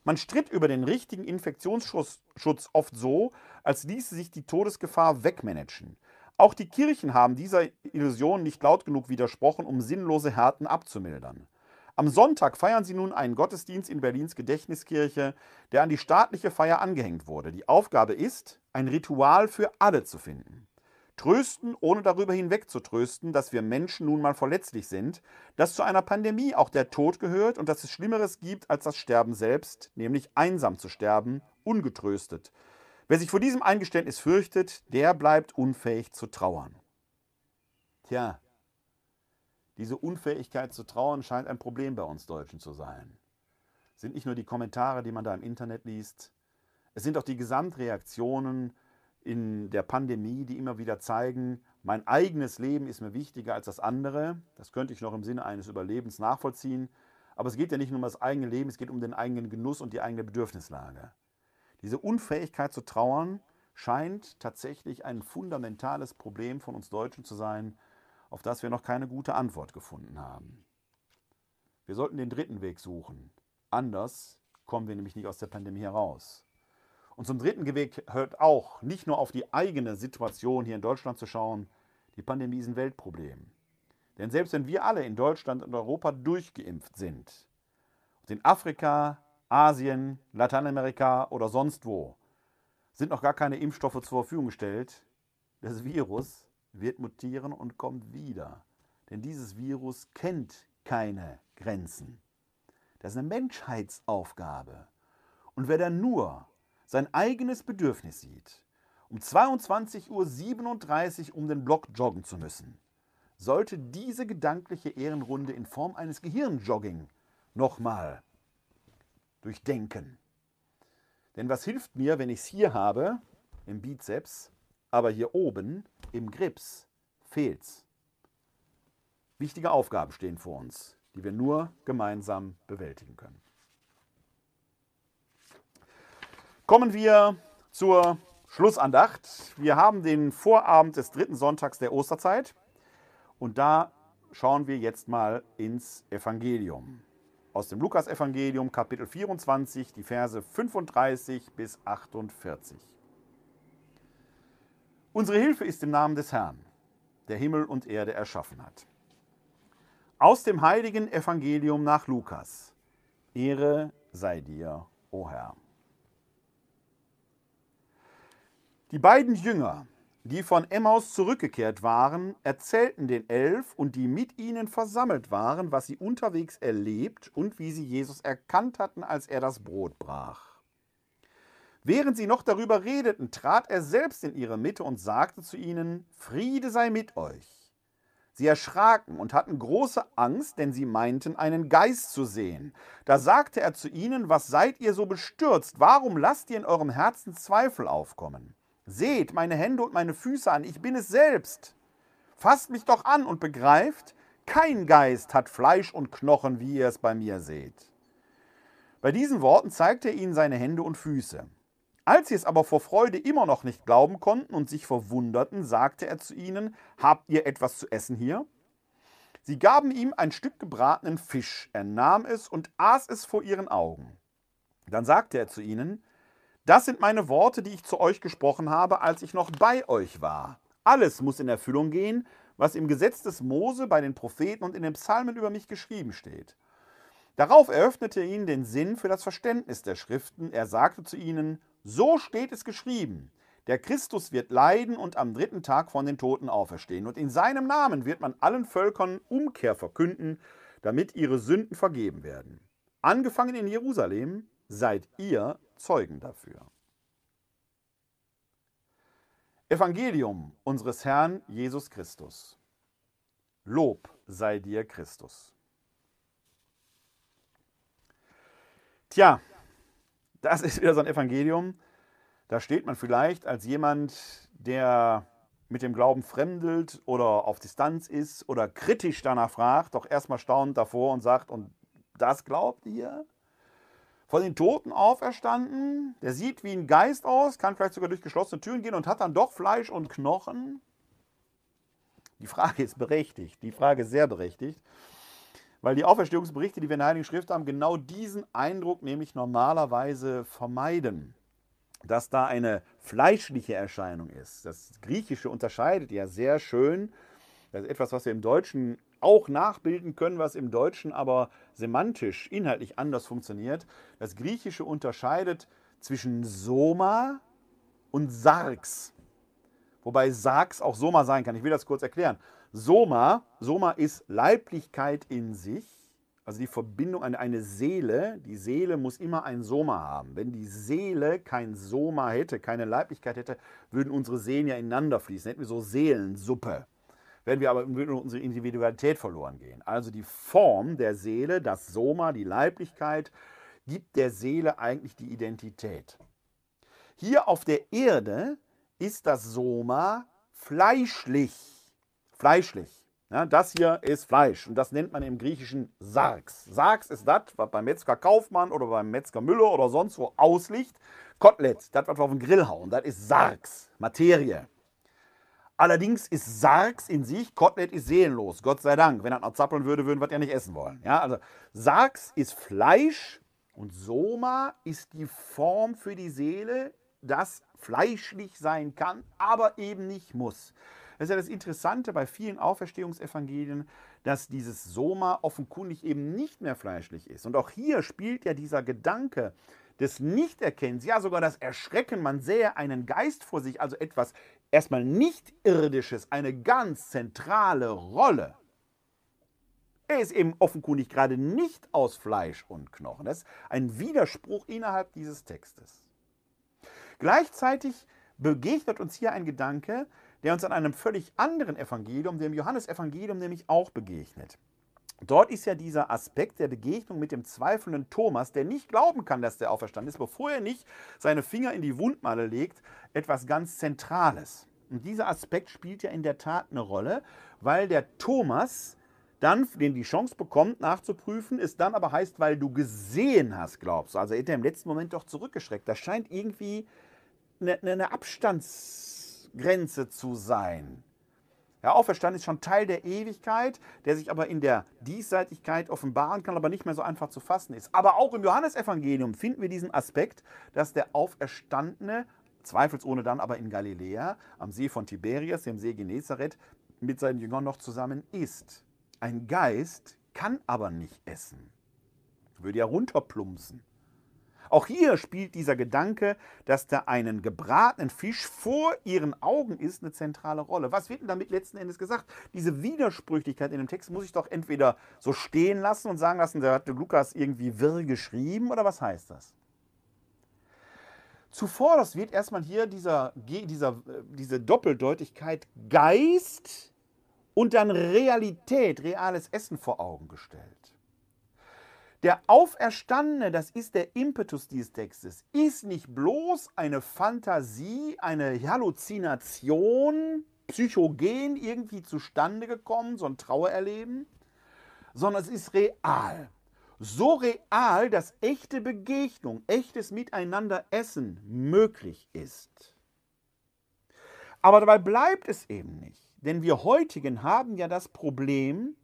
Man stritt über den richtigen Infektionsschutz oft so, als ließe sich die Todesgefahr wegmanagen. Auch die Kirchen haben dieser Illusion nicht laut genug widersprochen, um sinnlose Härten abzumildern. Am Sonntag feiern sie nun einen Gottesdienst in Berlins Gedächtniskirche, der an die staatliche Feier angehängt wurde. Die Aufgabe ist, ein Ritual für alle zu finden. Trösten, ohne darüber hinweg zu trösten, dass wir Menschen nun mal verletzlich sind, dass zu einer Pandemie auch der Tod gehört und dass es Schlimmeres gibt als das Sterben selbst, nämlich einsam zu sterben, ungetröstet. Wer sich vor diesem Eingeständnis fürchtet, der bleibt unfähig zu trauern. Tja, diese Unfähigkeit zu trauern scheint ein Problem bei uns Deutschen zu sein. Es sind nicht nur die Kommentare, die man da im Internet liest, es sind auch die Gesamtreaktionen in der Pandemie, die immer wieder zeigen, mein eigenes Leben ist mir wichtiger als das andere. Das könnte ich noch im Sinne eines Überlebens nachvollziehen. Aber es geht ja nicht nur um das eigene Leben, es geht um den eigenen Genuss und die eigene Bedürfnislage. Diese Unfähigkeit zu trauern scheint tatsächlich ein fundamentales Problem von uns Deutschen zu sein, auf das wir noch keine gute Antwort gefunden haben. Wir sollten den dritten Weg suchen. Anders kommen wir nämlich nicht aus der Pandemie heraus. Und zum dritten Weg hört auch, nicht nur auf die eigene Situation hier in Deutschland zu schauen, die Pandemie ist ein Weltproblem. Denn selbst wenn wir alle in Deutschland und Europa durchgeimpft sind, in Afrika, Asien, Lateinamerika oder sonst wo, sind noch gar keine Impfstoffe zur Verfügung gestellt. Das Virus wird mutieren und kommt wieder. Denn dieses Virus kennt keine Grenzen. Das ist eine Menschheitsaufgabe. Und wer dann nur sein eigenes Bedürfnis sieht, um 22.37 Uhr um den Block joggen zu müssen, sollte diese gedankliche Ehrenrunde in Form eines Gehirnjogging nochmal durchdenken. Denn was hilft mir, wenn ich es hier habe, im Bizeps, aber hier oben, im Grips, fehlt's? Wichtige Aufgaben stehen vor uns, die wir nur gemeinsam bewältigen können. Kommen wir zur Schlussandacht. Wir haben den Vorabend des dritten Sonntags der Osterzeit und da schauen wir jetzt mal ins Evangelium. Aus dem Lukasevangelium Kapitel 24, die Verse 35 bis 48. Unsere Hilfe ist im Namen des Herrn, der Himmel und Erde erschaffen hat. Aus dem heiligen Evangelium nach Lukas. Ehre sei dir, o Herr. Die beiden Jünger, die von Emmaus zurückgekehrt waren, erzählten den Elf und die mit ihnen versammelt waren, was sie unterwegs erlebt und wie sie Jesus erkannt hatten, als er das Brot brach. Während sie noch darüber redeten, trat er selbst in ihre Mitte und sagte zu ihnen, Friede sei mit euch. Sie erschraken und hatten große Angst, denn sie meinten, einen Geist zu sehen. Da sagte er zu ihnen, was seid ihr so bestürzt? Warum lasst ihr in eurem Herzen Zweifel aufkommen? Seht meine Hände und meine Füße an, ich bin es selbst. Fasst mich doch an und begreift, kein Geist hat Fleisch und Knochen, wie ihr es bei mir seht. Bei diesen Worten zeigte er ihnen seine Hände und Füße. Als sie es aber vor Freude immer noch nicht glauben konnten und sich verwunderten, sagte er zu ihnen, Habt ihr etwas zu essen hier? Sie gaben ihm ein Stück gebratenen Fisch, er nahm es und aß es vor ihren Augen. Dann sagte er zu ihnen, das sind meine Worte, die ich zu euch gesprochen habe, als ich noch bei euch war. Alles muss in Erfüllung gehen, was im Gesetz des Mose, bei den Propheten und in den Psalmen über mich geschrieben steht. Darauf eröffnete er ihnen den Sinn für das Verständnis der Schriften. Er sagte zu ihnen, so steht es geschrieben. Der Christus wird leiden und am dritten Tag von den Toten auferstehen. Und in seinem Namen wird man allen Völkern Umkehr verkünden, damit ihre Sünden vergeben werden. Angefangen in Jerusalem seid ihr Zeugen dafür. Evangelium unseres Herrn Jesus Christus. Lob sei dir Christus. Tja, das ist wieder so ein Evangelium. Da steht man vielleicht als jemand, der mit dem Glauben fremdelt oder auf Distanz ist oder kritisch danach fragt, doch erstmal staunend davor und sagt, und das glaubt ihr? Von den Toten auferstanden. Der sieht wie ein Geist aus, kann vielleicht sogar durch geschlossene Türen gehen und hat dann doch Fleisch und Knochen. Die Frage ist berechtigt. Die Frage ist sehr berechtigt. Weil die Auferstehungsberichte, die wir in der Heiligen Schrift haben, genau diesen Eindruck nämlich normalerweise vermeiden. Dass da eine fleischliche Erscheinung ist. Das Griechische unterscheidet ja sehr schön. Das ist etwas, was wir im Deutschen auch nachbilden können, was im Deutschen aber semantisch, inhaltlich anders funktioniert. Das Griechische unterscheidet zwischen Soma und Sarx. Wobei Sarx auch Soma sein kann. Ich will das kurz erklären. Soma, Soma ist Leiblichkeit in sich, also die Verbindung an eine Seele. Die Seele muss immer ein Soma haben. Wenn die Seele kein Soma hätte, keine Leiblichkeit hätte, würden unsere Seelen ja ineinander fließen. Hätten wir so Seelensuppe werden wir aber unsere Individualität verloren gehen. Also die Form der Seele, das Soma, die Leiblichkeit, gibt der Seele eigentlich die Identität. Hier auf der Erde ist das Soma fleischlich. Fleischlich. Ja, das hier ist Fleisch und das nennt man im Griechischen Sarx. Sarx ist das, was beim Metzger Kaufmann oder beim Metzger Müller oder sonst wo ausliegt. Kotelett, das, was wir auf den Grill hauen, das ist Sarx, Materie. Allerdings ist Sargs in sich, Kotelett ist seelenlos, Gott sei Dank. Wenn er noch zappeln würde, würden wir es ja nicht essen wollen. Ja, also Sargs ist Fleisch und Soma ist die Form für die Seele, das fleischlich sein kann, aber eben nicht muss. Das ist ja das Interessante bei vielen Auferstehungsevangelien, dass dieses Soma offenkundig eben nicht mehr fleischlich ist. Und auch hier spielt ja dieser Gedanke des Nichterkennens, ja sogar das Erschrecken, man sähe einen Geist vor sich, also etwas erstmal nicht irdisches, eine ganz zentrale Rolle. Er ist eben offenkundig gerade nicht aus Fleisch und Knochen. Das ist ein Widerspruch innerhalb dieses Textes. Gleichzeitig begegnet uns hier ein Gedanke, der uns an einem völlig anderen Evangelium, dem Johannesevangelium nämlich auch begegnet. Dort ist ja dieser Aspekt der Begegnung mit dem zweifelnden Thomas, der nicht glauben kann, dass der auferstanden ist, bevor er nicht seine Finger in die Wundmale legt, etwas ganz Zentrales. Und dieser Aspekt spielt ja in der Tat eine Rolle, weil der Thomas dann den die Chance bekommt, nachzuprüfen, es dann aber heißt, weil du gesehen hast, glaubst. Also er hat er im letzten Moment doch zurückgeschreckt. Das scheint irgendwie eine, eine Abstandsgrenze zu sein. Der Auferstand ist schon Teil der Ewigkeit, der sich aber in der Diesseitigkeit offenbaren kann, aber nicht mehr so einfach zu fassen ist. Aber auch im Johannesevangelium finden wir diesen Aspekt, dass der Auferstandene, zweifelsohne dann aber in Galiläa, am See von Tiberias, dem See Genezareth, mit seinen Jüngern noch zusammen isst. Ein Geist kann aber nicht essen. Würde ja runterplumpsen. Auch hier spielt dieser Gedanke, dass da einen gebratenen Fisch vor ihren Augen ist, eine zentrale Rolle. Was wird denn damit letzten Endes gesagt? Diese Widersprüchlichkeit in dem Text muss ich doch entweder so stehen lassen und sagen lassen, da hat Lukas irgendwie wirr geschrieben oder was heißt das? Zuvor, das wird erstmal hier dieser, dieser, äh, diese Doppeldeutigkeit Geist und dann Realität, reales Essen vor Augen gestellt. Der Auferstandene, das ist der Impetus dieses Textes, ist nicht bloß eine Fantasie, eine Halluzination, psychogen irgendwie zustande gekommen, so ein Trauererleben, sondern es ist real. So real, dass echte Begegnung, echtes Miteinanderessen möglich ist. Aber dabei bleibt es eben nicht. Denn wir heutigen haben ja das Problem,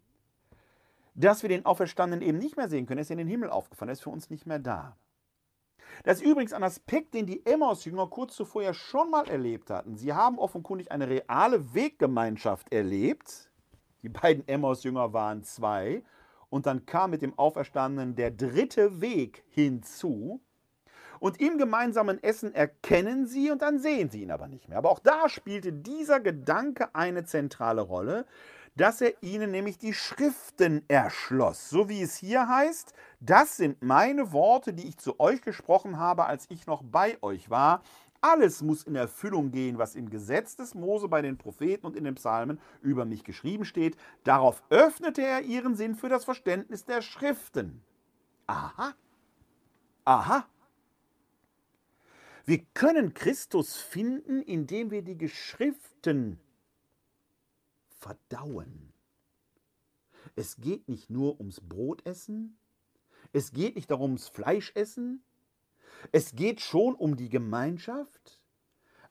dass wir den Auferstandenen eben nicht mehr sehen können. Er ist in den Himmel aufgefahren, er ist für uns nicht mehr da. Das ist übrigens ein Aspekt, den die Emmaus-Jünger kurz zuvor ja schon mal erlebt hatten. Sie haben offenkundig eine reale Weggemeinschaft erlebt. Die beiden Emmaus-Jünger waren zwei. Und dann kam mit dem Auferstandenen der dritte Weg hinzu. Und im gemeinsamen Essen erkennen sie und dann sehen sie ihn aber nicht mehr. Aber auch da spielte dieser Gedanke eine zentrale Rolle, dass er ihnen nämlich die Schriften erschloss. So wie es hier heißt, das sind meine Worte, die ich zu euch gesprochen habe, als ich noch bei euch war. Alles muss in Erfüllung gehen, was im Gesetz des Mose bei den Propheten und in den Psalmen über mich geschrieben steht. Darauf öffnete er ihren Sinn für das Verständnis der Schriften. Aha. Aha. Wir können Christus finden, indem wir die Geschriften verdauen. Es geht nicht nur ums Brotessen, es geht nicht darum ums Fleischessen, es geht schon um die Gemeinschaft,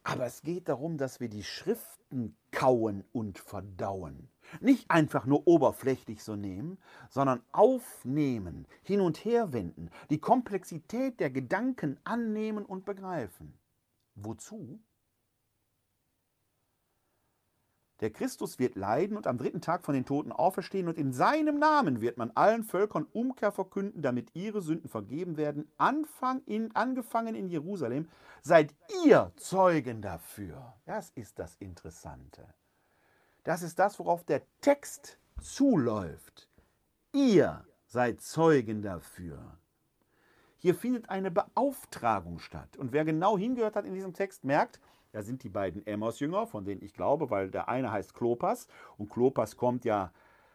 aber es geht darum, dass wir die Schriften kauen und verdauen. Nicht einfach nur oberflächlich so nehmen, sondern aufnehmen, hin und her wenden, die Komplexität der Gedanken annehmen und begreifen. Wozu? Der Christus wird leiden und am dritten Tag von den Toten auferstehen und in seinem Namen wird man allen Völkern Umkehr verkünden, damit ihre Sünden vergeben werden. Anfang in, angefangen in Jerusalem, seid ihr Zeugen dafür. Das ist das Interessante. Das ist das, worauf der Text zuläuft. Ihr seid Zeugen dafür. Hier findet eine Beauftragung statt. Und wer genau hingehört hat in diesem Text, merkt, da sind die beiden Emmaus-Jünger, von denen ich glaube, weil der eine heißt Klopas und Klopas kommt ja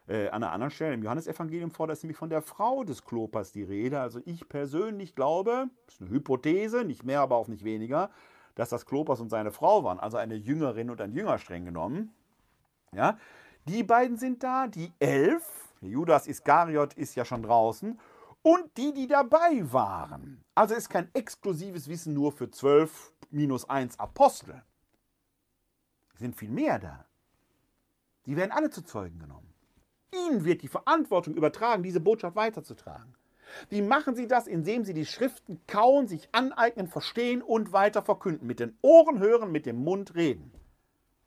äh, an einer anderen Stelle im Johannesevangelium vor, da ist nämlich von der Frau des Klopas die Rede. Also ich persönlich glaube, das ist eine Hypothese, nicht mehr, aber auch nicht weniger, dass das Klopas und seine Frau waren, also eine Jüngerin und ein Jünger streng genommen. Ja, die beiden sind da, die elf, Judas Iskariot ist ja schon draußen, und die, die dabei waren. Also ist kein exklusives Wissen nur für zwölf minus eins Apostel. Es sind viel mehr da. Die werden alle zu Zeugen genommen. Ihnen wird die Verantwortung übertragen, diese Botschaft weiterzutragen. Wie machen sie das? Indem sie die Schriften kauen, sich aneignen, verstehen und weiter verkünden. Mit den Ohren hören, mit dem Mund reden.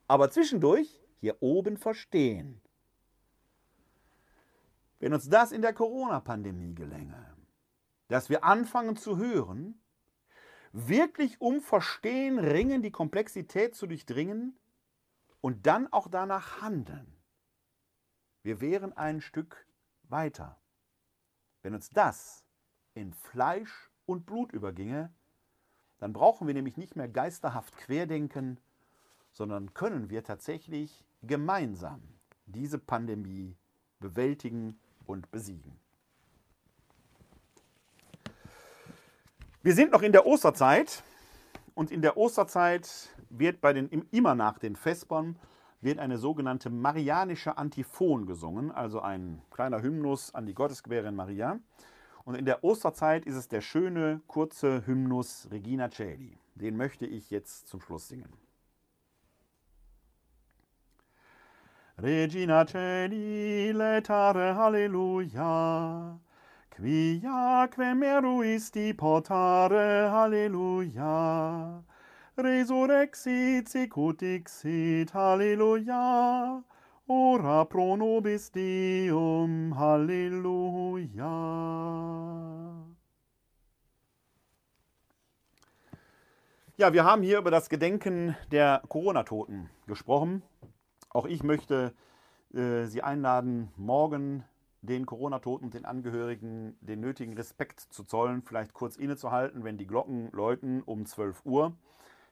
Aber zwischendurch hier oben verstehen. Wenn uns das in der Corona-Pandemie gelänge, dass wir anfangen zu hören, wirklich um Verstehen ringen, die Komplexität zu durchdringen und dann auch danach handeln. Wir wären ein Stück weiter. Wenn uns das in Fleisch und Blut überginge, dann brauchen wir nämlich nicht mehr geisterhaft querdenken, sondern können wir tatsächlich gemeinsam diese Pandemie bewältigen und besiegen. Wir sind noch in der Osterzeit und in der Osterzeit wird bei den, immer nach den Vespern wird eine sogenannte marianische Antiphon gesungen, also ein kleiner Hymnus an die Gottesgebärin Maria. Und in der Osterzeit ist es der schöne, kurze Hymnus Regina Celi. Den möchte ich jetzt zum Schluss singen. Regina Celi, letare Halleluja, quiaque meruisti portare Halleluja, resurrexit sicut dixit Halleluja, ora pro nobis Deum Halleluja. Ja, wir haben hier über das Gedenken der Corona-Toten gesprochen. Auch ich möchte äh, Sie einladen, morgen den Corona-Toten und den Angehörigen den nötigen Respekt zu zollen, vielleicht kurz innezuhalten, wenn die Glocken läuten um 12 Uhr,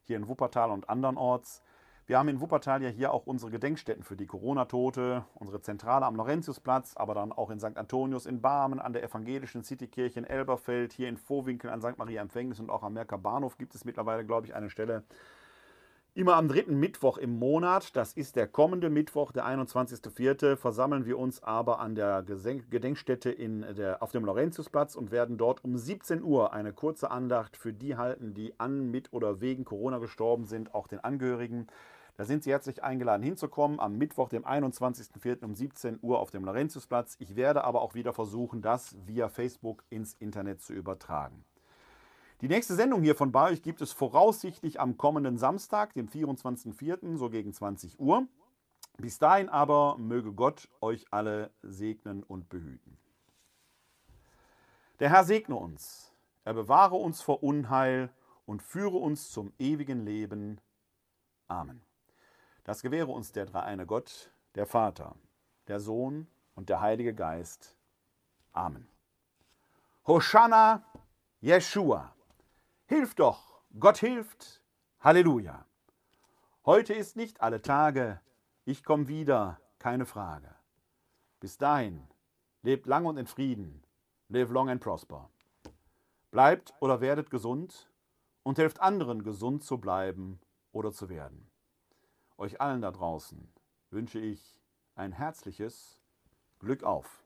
hier in Wuppertal und andernorts. Wir haben in Wuppertal ja hier auch unsere Gedenkstätten für die Corona-Tote, unsere Zentrale am Laurentiusplatz, aber dann auch in St. Antonius in Barmen, an der evangelischen Citykirche in Elberfeld, hier in Vorwinkel an St. Maria Empfängnis und auch am Merker Bahnhof gibt es mittlerweile, glaube ich, eine Stelle. Immer am dritten Mittwoch im Monat, das ist der kommende Mittwoch, der 21.04., versammeln wir uns aber an der Gedenkstätte in der, auf dem Laurentiusplatz und werden dort um 17 Uhr eine kurze Andacht für die halten, die an, mit oder wegen Corona gestorben sind, auch den Angehörigen. Da sind Sie herzlich eingeladen hinzukommen am Mittwoch, dem 21.04. um 17 Uhr auf dem Laurentiusplatz. Ich werde aber auch wieder versuchen, das via Facebook ins Internet zu übertragen. Die nächste Sendung hier von bei euch gibt es voraussichtlich am kommenden Samstag, dem 24.04., so gegen 20 Uhr. Bis dahin aber möge Gott euch alle segnen und behüten. Der Herr segne uns, er bewahre uns vor Unheil und führe uns zum ewigen Leben. Amen. Das gewähre uns der dreieine Gott, der Vater, der Sohn und der Heilige Geist. Amen. Hosanna, Jeshua. Hilf doch, Gott hilft. Halleluja. Heute ist nicht alle Tage, ich komme wieder, keine Frage. Bis dahin, lebt lang und in Frieden, live long and prosper. Bleibt oder werdet gesund und helft anderen, gesund zu bleiben oder zu werden. Euch allen da draußen wünsche ich ein herzliches Glück auf.